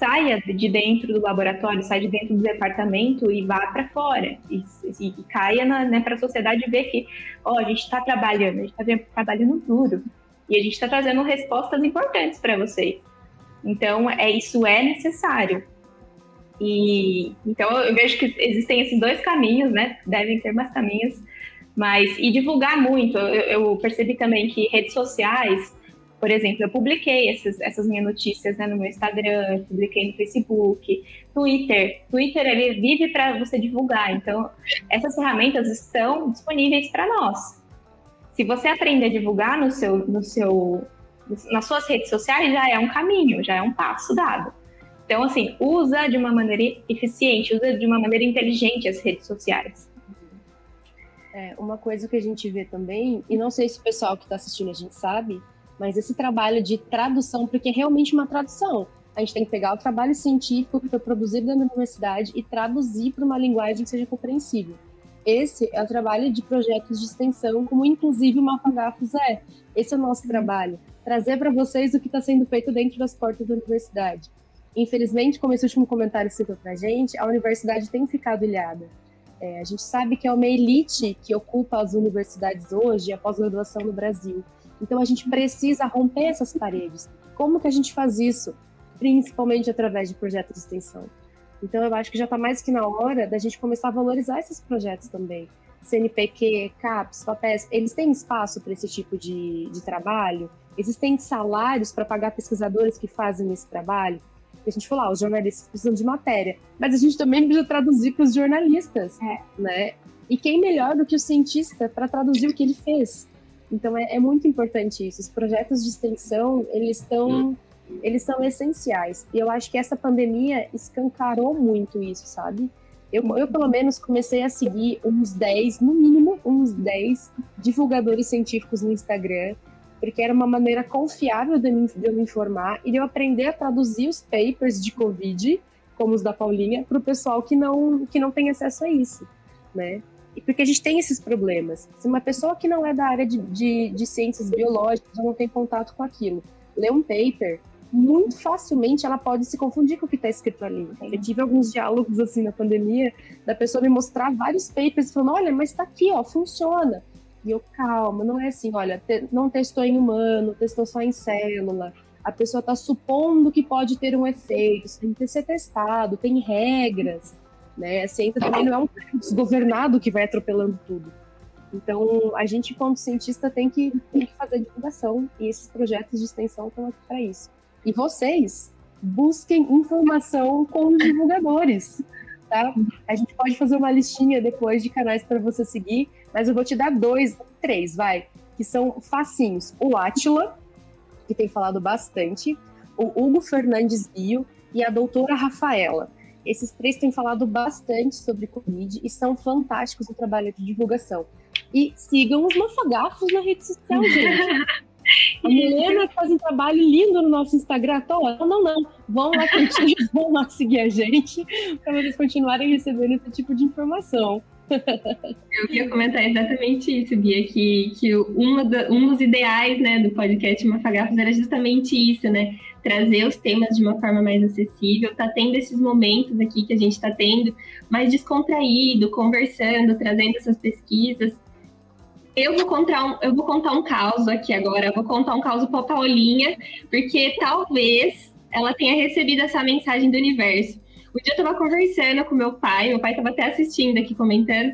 saia de dentro do laboratório, saia de dentro do departamento e vá para fora. E, e, e, caia né, para a sociedade ver que, ó, a gente está trabalhando, a gente está trabalhando duro. E a gente está trazendo respostas importantes para vocês. Então, é, isso é necessário. E então eu vejo que existem esses dois caminhos, né? Devem ter mais caminhos, mas e divulgar muito. Eu, eu percebi também que redes sociais, por exemplo, eu publiquei essas, essas minhas notícias né, no meu Instagram, publiquei no Facebook, Twitter. Twitter ele vive para você divulgar. Então essas ferramentas estão disponíveis para nós. Se você aprender a divulgar no seu, no seu, nas suas redes sociais, já é um caminho, já é um passo dado. Então, assim, usa de uma maneira eficiente, usa de uma maneira inteligente as redes sociais. É, uma coisa que a gente vê também, e não sei se o pessoal que está assistindo a gente sabe, mas esse trabalho de tradução, porque é realmente uma tradução. A gente tem que pegar o trabalho científico que foi produzido na universidade e traduzir para uma linguagem que seja compreensível. Esse é o trabalho de projetos de extensão, como inclusive o Mafagafos é. Esse é o nosso trabalho. Trazer para vocês o que está sendo feito dentro das portas da universidade. Infelizmente, como esse último comentário citou para a gente, a universidade tem ficado ilhada. É, a gente sabe que é uma elite que ocupa as universidades hoje, a pós-graduação no Brasil. Então, a gente precisa romper essas paredes. Como que a gente faz isso? Principalmente através de projetos de extensão. Então, eu acho que já está mais que na hora da gente começar a valorizar esses projetos também. CNPq, CAPES, FAPES, eles têm espaço para esse tipo de, de trabalho? Existem salários para pagar pesquisadores que fazem esse trabalho? a gente falou, ah, os jornalistas precisam de matéria, mas a gente também precisa traduzir para os jornalistas, é. né? E quem melhor do que o cientista para traduzir o que ele fez? Então é, é, muito importante isso. Os projetos de extensão eles estão eles são essenciais. E eu acho que essa pandemia escancarou muito isso, sabe? Eu, eu, pelo menos, comecei a seguir uns 10, no mínimo, uns 10 divulgadores científicos no Instagram porque era uma maneira confiável de, me, de eu me informar e de eu aprender a traduzir os papers de Covid, como os da Paulinha, para o pessoal que não, que não tem acesso a isso, né? E porque a gente tem esses problemas. Se uma pessoa que não é da área de, de, de ciências biológicas não tem contato com aquilo, lê um paper, muito facilmente ela pode se confundir com o que está escrito ali. Eu tive alguns diálogos assim na pandemia, da pessoa me mostrar vários papers falando, olha, mas está aqui, ó, funciona. E eu, calma, não é assim, olha, te, não testou em humano, testou só em célula. A pessoa está supondo que pode ter um efeito, isso tem que ser testado, tem regras, né? A ciência também não é um desgovernado que vai atropelando tudo. Então, a gente, como cientista, tem que, tem que fazer divulgação e esses projetos de extensão estão aqui para isso. E vocês, busquem informação com os divulgadores tá? A gente pode fazer uma listinha depois de canais para você seguir, mas eu vou te dar dois, três, vai, que são facinhos. O Atila, que tem falado bastante, o Hugo Fernandes Bio e a doutora Rafaela. Esses três têm falado bastante sobre Covid e são fantásticos no trabalho de divulgação. E sigam os mafagafos na rede social, gente. A Milena faz um trabalho lindo no nosso Instagram. Tô, não, não, não. Vão lá, vão lá seguir a gente para vocês continuarem recebendo esse tipo de informação. Eu ia comentar exatamente isso, Bia, que, que uma da, um dos ideais né, do podcast Mafagafos era justamente isso, né? Trazer os temas de uma forma mais acessível. Tá tendo esses momentos aqui que a gente está tendo, mais descontraído, conversando, trazendo essas pesquisas. Eu vou contar um, eu vou contar um caos aqui agora. Eu vou contar um caos para Paulinha, porque talvez ela tenha recebido essa mensagem do universo. O dia eu tava conversando com meu pai, meu pai tava até assistindo aqui, comentando.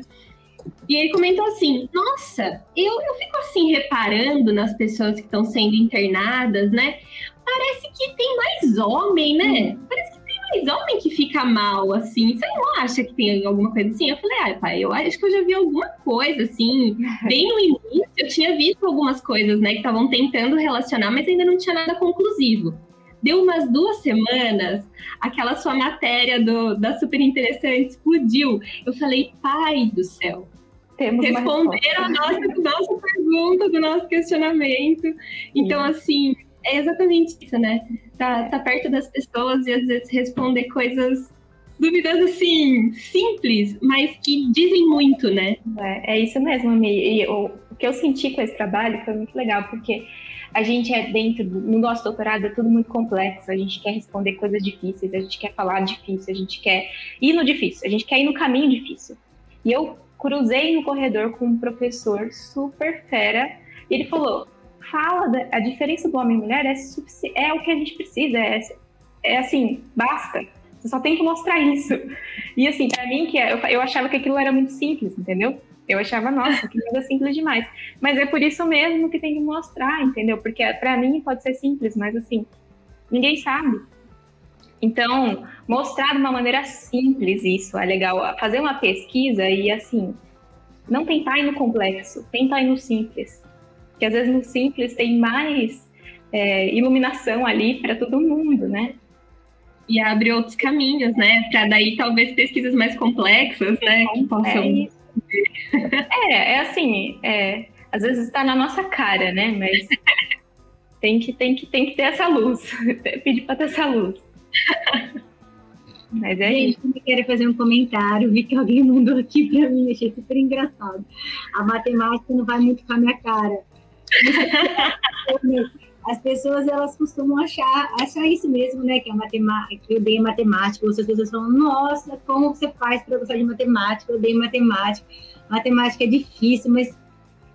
E ele comentou assim: Nossa, eu, eu fico assim reparando nas pessoas que estão sendo internadas, né? Parece que tem mais homem, né? Parece que mas homem que fica mal, assim, você não acha que tem alguma coisa assim? Eu falei, ah, pai, eu acho que eu já vi alguma coisa, assim, bem no início, eu tinha visto algumas coisas, né, que estavam tentando relacionar, mas ainda não tinha nada conclusivo. Deu umas duas semanas, aquela sua matéria do, da super interessante explodiu. Eu falei, pai do céu, Temos responderam a nossa, nossa pergunta, do nosso questionamento. Então, assim, é exatamente isso, né? Tá, tá perto das pessoas e às vezes responder coisas dúvidas assim, simples, mas que dizem muito, né? É, é isso mesmo, Mi. E o, o, que eu senti com esse trabalho foi muito legal, porque a gente é dentro, do, no nosso doutorado é tudo muito complexo, a gente quer responder coisas difíceis, a gente quer falar difícil, a gente quer ir no difícil, a gente quer ir no caminho difícil. E eu cruzei no corredor com um professor super fera, e ele falou, fala, da, a diferença do homem e mulher é, é o que a gente precisa, é, é assim, basta você só tem que mostrar isso. E assim, para mim, que é, eu, eu achava que aquilo era muito simples, entendeu? Eu achava, nossa, que coisa simples demais. Mas é por isso mesmo que tem que mostrar, entendeu? Porque para mim pode ser simples, mas assim, ninguém sabe. Então, mostrar de uma maneira simples isso é legal. Fazer uma pesquisa e assim, não tentar ir no complexo, tentar ir no simples. Porque às vezes no simples tem mais é, iluminação ali para todo mundo, né? e abre outros caminhos, né? Para daí talvez pesquisas mais complexas, né? Que possam... É, é, é assim, é, às vezes está na nossa cara, né? Mas tem que, tem que, tem que ter essa luz. Pedir para ter essa luz. Mas é Gente, isso. Eu quero fazer um comentário. Vi que alguém mandou aqui para mim, achei super engraçado. A matemática não vai muito com a minha cara. as pessoas elas costumam achar, achar isso mesmo, né? Que a matemática, que eu odeio matemática, ou as pessoas falam, nossa, como você faz para gostar de matemática? Eu odeio matemática, matemática é difícil, mas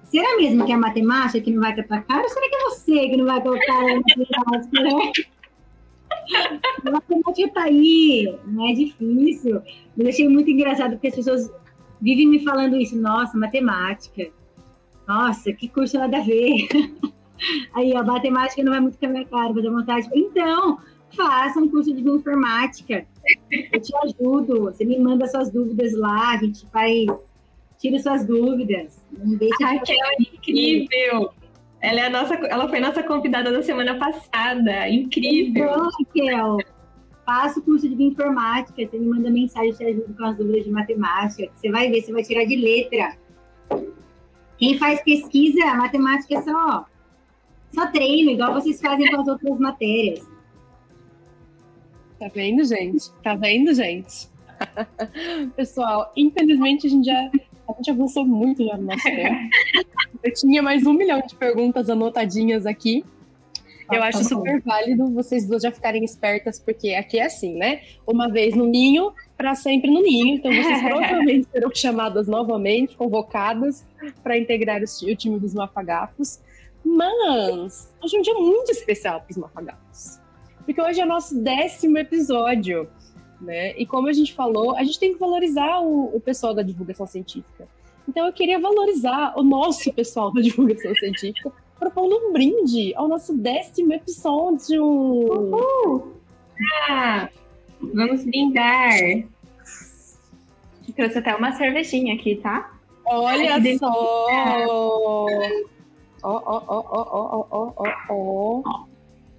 será mesmo que é a matemática que não vai com a cara? Ou será que é você que não vai colocar a matemática, né? A matemática tá aí, não é difícil. Eu achei muito engraçado porque as pessoas vivem me falando isso, nossa, matemática. Nossa, que curso nada a ver. Aí, a matemática não vai muito com a minha cara, vou dar vontade. Então, faça um curso de bioinformática. Eu te ajudo. Você me manda suas dúvidas lá, a gente faz. Tira suas dúvidas. Não deixa. Raquel é incrível. Ela, é a nossa, ela foi nossa convidada da semana passada. Incrível. Então, Raquel, faça o curso de bioinformática. Você me manda mensagem, eu te ajudo com as dúvidas de matemática. Você vai ver, você vai tirar de letra. Quem faz pesquisa, matemática é só só treino, igual vocês fazem com as outras matérias. Tá vendo, gente? Tá vendo, gente? Pessoal, infelizmente a gente já a gente avançou muito já no nosso tempo. Eu tinha mais um milhão de perguntas anotadinhas aqui. Eu ah, acho tá super válido vocês duas já ficarem espertas, porque aqui é assim, né? Uma vez no ninho, para sempre no ninho. Então vocês provavelmente serão chamadas novamente, convocadas para integrar o time dos mafagafos. Mas hoje é um dia muito especial para os mafagafos. Porque hoje é o nosso décimo episódio. Né? E como a gente falou, a gente tem que valorizar o, o pessoal da divulgação científica. Então eu queria valorizar o nosso pessoal da divulgação científica propondo um brinde ao nosso décimo episódio. Uhul! Ah, vamos brindar. Trouxe até uma cervejinha aqui, tá? Olha Ai, só! Ó, ó, ó, ó, ó, ó, ó, ó.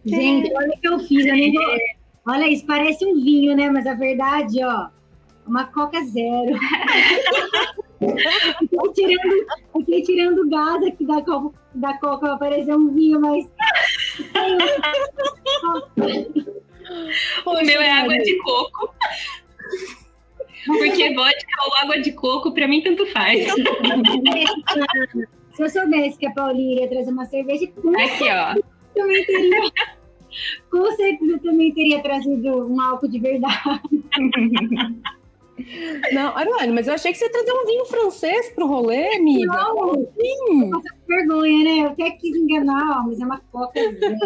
Gente, olha o que eu fiz. Eu nem vou... Olha isso, parece um vinho, né? Mas a verdade, ó, uma Coca Zero. fiquei, tirando, fiquei tirando gás aqui da Coca, da Coca para parecer um vinho, mas. o meu é água de coco. Porque vodka ou água de coco, para mim, tanto faz. Se eu soubesse que a Paulinha iria trazer uma cerveja, com Aqui, ó. também teria. Com certeza também teria trazido um álcool de verdade. Não, Ariane, mas eu achei que você ia trazer um vinho francês pro rolê, amiga. Não, sim. Nossa, vergonha, né? Eu até quis enganar, mas é uma coca zero.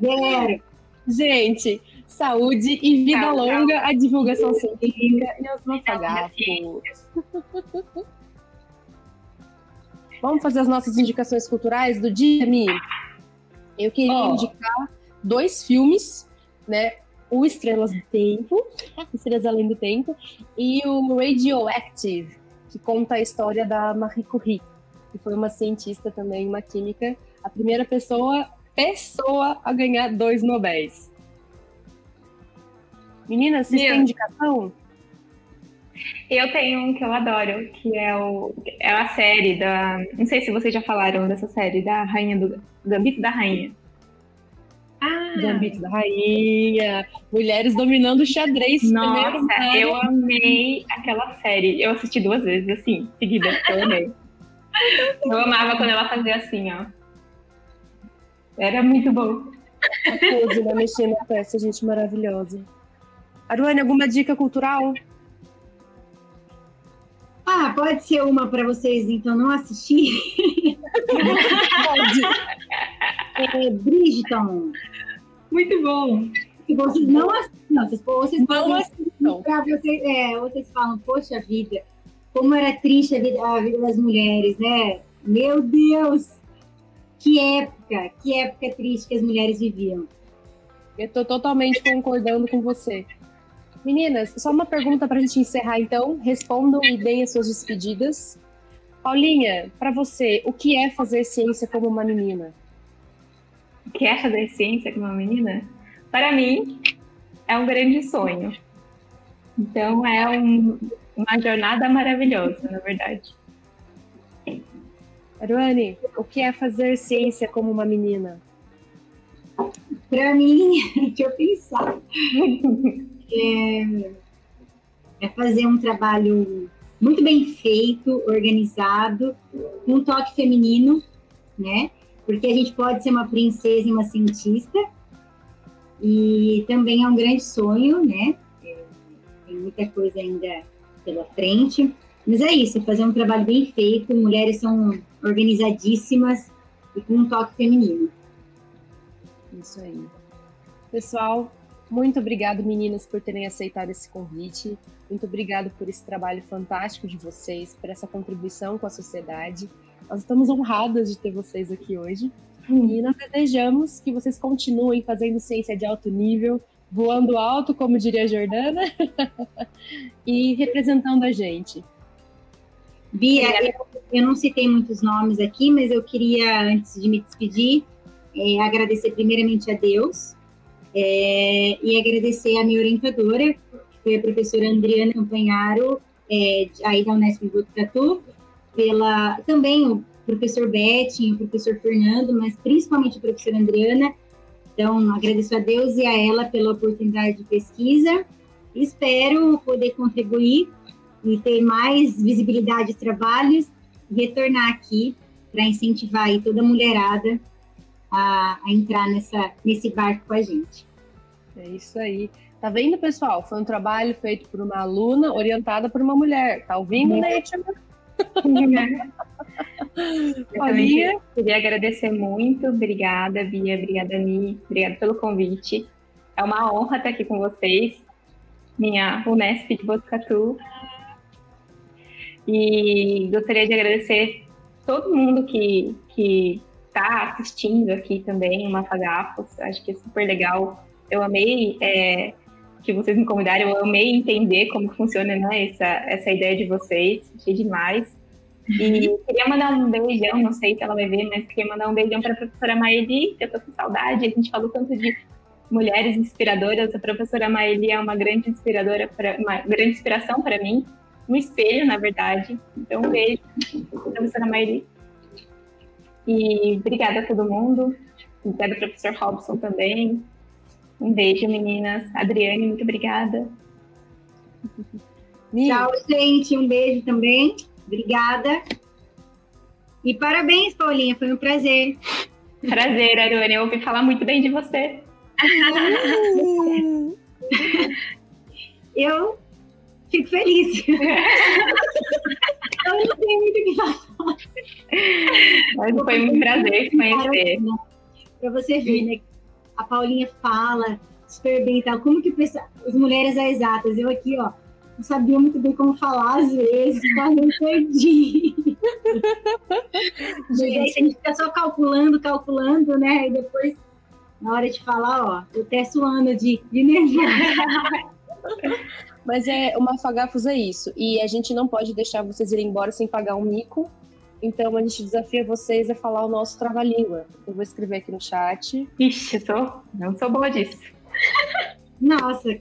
zero. Gente, saúde e vida tchau, longa, tchau. a divulgação científica e aos mafagafos. Vamos fazer as nossas indicações culturais do dia, Mi? Eu queria oh. indicar dois filmes, né? O Estrelas do Tempo, Estrelas Além do Tempo, e o Radioactive, que conta a história da Marie Curie, que foi uma cientista também, uma química, a primeira pessoa, pessoa a ganhar dois Nobéis. Meninas, vocês têm indicação? Eu tenho um que eu adoro, que é, o, é a série da. Não sei se vocês já falaram dessa série, da Rainha do. Gambito da Rainha. Ah. Gambito da Rainha. Mulheres dominando o xadrez. Nossa, eu amei aquela série. Eu assisti duas vezes, assim, seguida, eu amei. Eu amava quando ela fazia assim, ó. Era muito bom. A coisa, né? Mexer na peça, gente maravilhosa. Aruane, alguma dica cultural? Ah, pode ser uma para vocês, então, não assistir. pode. É, Bridgeton. Muito bom. Se vocês não vocês, vocês não assistem. Vocês, é, vocês falam, poxa vida, como era triste a vida, a vida das mulheres, né? Meu Deus! Que época, que época triste que as mulheres viviam. Eu tô totalmente concordando com você. Meninas, só uma pergunta para a gente encerrar, então. Respondam e deem as suas despedidas. Paulinha, para você, o que é fazer ciência como uma menina? O que é fazer ciência como uma menina? Para mim, é um grande sonho. Então, é um, uma jornada maravilhosa, na verdade. Aruane, o que é fazer ciência como uma menina? Para mim, deixa eu pensar. É, é fazer um trabalho muito bem feito, organizado, com um toque feminino, né? Porque a gente pode ser uma princesa e uma cientista, e também é um grande sonho, né? É, tem muita coisa ainda pela frente, mas é isso, fazer um trabalho bem feito, mulheres são organizadíssimas e com um toque feminino. Isso aí. Pessoal, muito obrigado, meninas, por terem aceitado esse convite. Muito obrigado por esse trabalho fantástico de vocês, por essa contribuição com a sociedade. Nós estamos honradas de ter vocês aqui hoje. E nós desejamos que vocês continuem fazendo ciência de alto nível, voando alto, como diria a Jordana, e representando a gente. Bia, eu, eu, não citei muitos nomes aqui, mas eu queria, antes de me despedir, é, agradecer primeiramente a Deus é, e agradecer a minha orientadora, que foi a professora Adriana Campanharo, é, aí da Unesp Botucatu, pela, também o professor Betty, o professor Fernando, mas principalmente a professora Adriana. Então, agradeço a Deus e a ela pela oportunidade de pesquisa. Espero poder contribuir e ter mais visibilidade de trabalhos e retornar aqui para incentivar toda a mulherada a, a entrar nessa, nesse barco com a gente. É isso aí. Tá vendo, pessoal? Foi um trabalho feito por uma aluna orientada por uma mulher. Tá ouvindo, Nétima? Paulinha? Queria agradecer muito. Obrigada, Bia. Obrigada, Mi. Obrigada pelo convite. É uma honra estar aqui com vocês. Minha Unesp de Botucatu. E gostaria de agradecer todo mundo que, que está assistindo aqui também, uma Fagafos. Acho que é super legal. Eu amei é, que vocês me convidaram, eu amei entender como funciona né, essa, essa ideia de vocês. Achei demais. E queria mandar um beijão, não sei se ela vai ver, mas queria mandar um beijão para a professora Maeli, que eu tô com saudade. A gente falou tanto de mulheres inspiradoras. A professora Maeli é uma grande inspiradora, pra, uma grande inspiração para mim, um espelho, na verdade. Então, um beijo, professora Maeli. E obrigada a todo mundo. Obrigada, professor Robson, também. Um beijo, meninas. Adriane, muito obrigada. Tchau, gente. Um beijo também. Obrigada. E parabéns, Paulinha. Foi um prazer. Prazer, Arone. Eu ouvi falar muito bem de você. eu fico feliz. eu não tenho muito o que falar. Mas foi um prazer te conhecer. Para você ver, né? A Paulinha fala super bem e tal. Como que pensa, as mulheres é exatas? Eu aqui, ó, não sabia muito bem como falar às vezes, quase me perdi. Gente, a gente fica só calculando, calculando, né? E depois, na hora de falar, ó, eu até suando de, de nervoso. Mas é, uma Fagafos é isso. E a gente não pode deixar vocês irem embora sem pagar um mico. Então a gente desafia vocês a falar o nosso trava-língua. Eu vou escrever aqui no chat. Ixi, eu não sou boa disso. Nossa.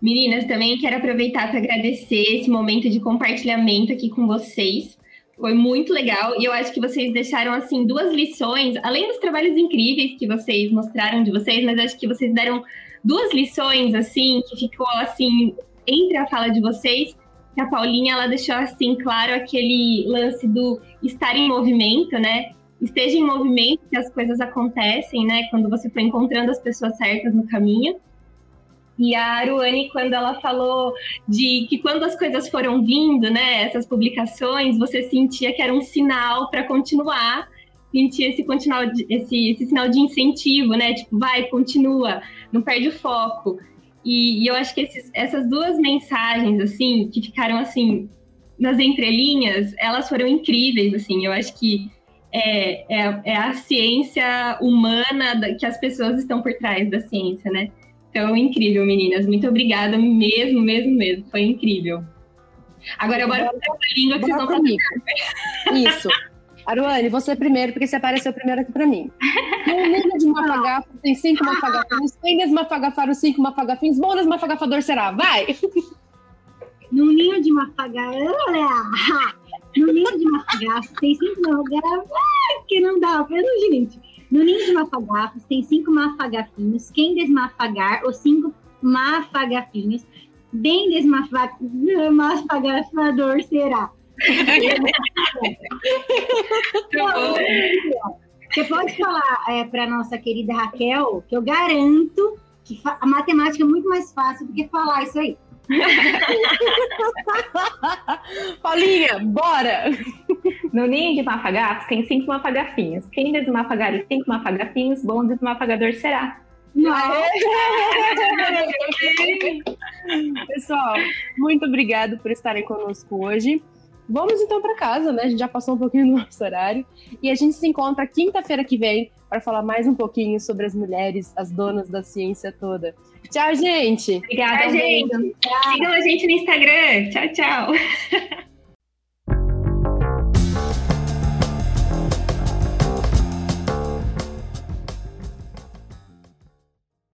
Meninas, também quero aproveitar para agradecer esse momento de compartilhamento aqui com vocês. Foi muito legal e eu acho que vocês deixaram assim duas lições, além dos trabalhos incríveis que vocês mostraram de vocês, mas acho que vocês deram duas lições assim que ficou assim entre a fala de vocês. Que a Paulinha ela deixou assim claro aquele lance do estar em movimento, né? Esteja em movimento que as coisas acontecem, né? Quando você for encontrando as pessoas certas no caminho. E a Aruane, quando ela falou de que quando as coisas foram vindo, né, essas publicações, você sentia que era um sinal para continuar, sentia esse, continual, esse, esse sinal de incentivo, né? Tipo, vai, continua, não perde o foco. E, e eu acho que esses, essas duas mensagens, assim, que ficaram, assim, nas entrelinhas, elas foram incríveis, assim. Eu acho que é, é, é a ciência humana que as pessoas estão por trás da ciência, né? Então, incrível, meninas. Muito obrigada mesmo, mesmo, mesmo. Foi incrível. Agora, bora para a língua que vocês vão fazer. Isso. Aruane, você primeiro, porque você apareceu primeiro aqui para mim. No livro de mafagafo tem cinco mafagafinhos. Quem desmafagafar os cinco mafagafinhos, bom desmafagafador será. Vai! No ninho de mafagafo... No ninho de mafagafo tem cinco mafagafos... Que não dá, pelo gente. No ninho de mafagafos tem cinco mafagafinhos. Quem desmafagar os cinco mafagafinhos, bem desmafagafador será. Você pode falar é, para nossa querida Raquel que eu garanto que a matemática é muito mais fácil do que falar isso aí. Paulinha, bora! No ninho de mafagafos tem cinco mafagafinhos. Quem desmafagar os cinco mafagafinhos, bom desmafagador será. Pessoal, muito obrigado por estarem conosco hoje. Vamos então para casa, né? A gente já passou um pouquinho do nosso horário. E a gente se encontra quinta-feira que vem para falar mais um pouquinho sobre as mulheres, as donas da ciência toda. Tchau, gente! Obrigada, tchau, gente! Tchau. Sigam a gente no Instagram. Tchau, tchau!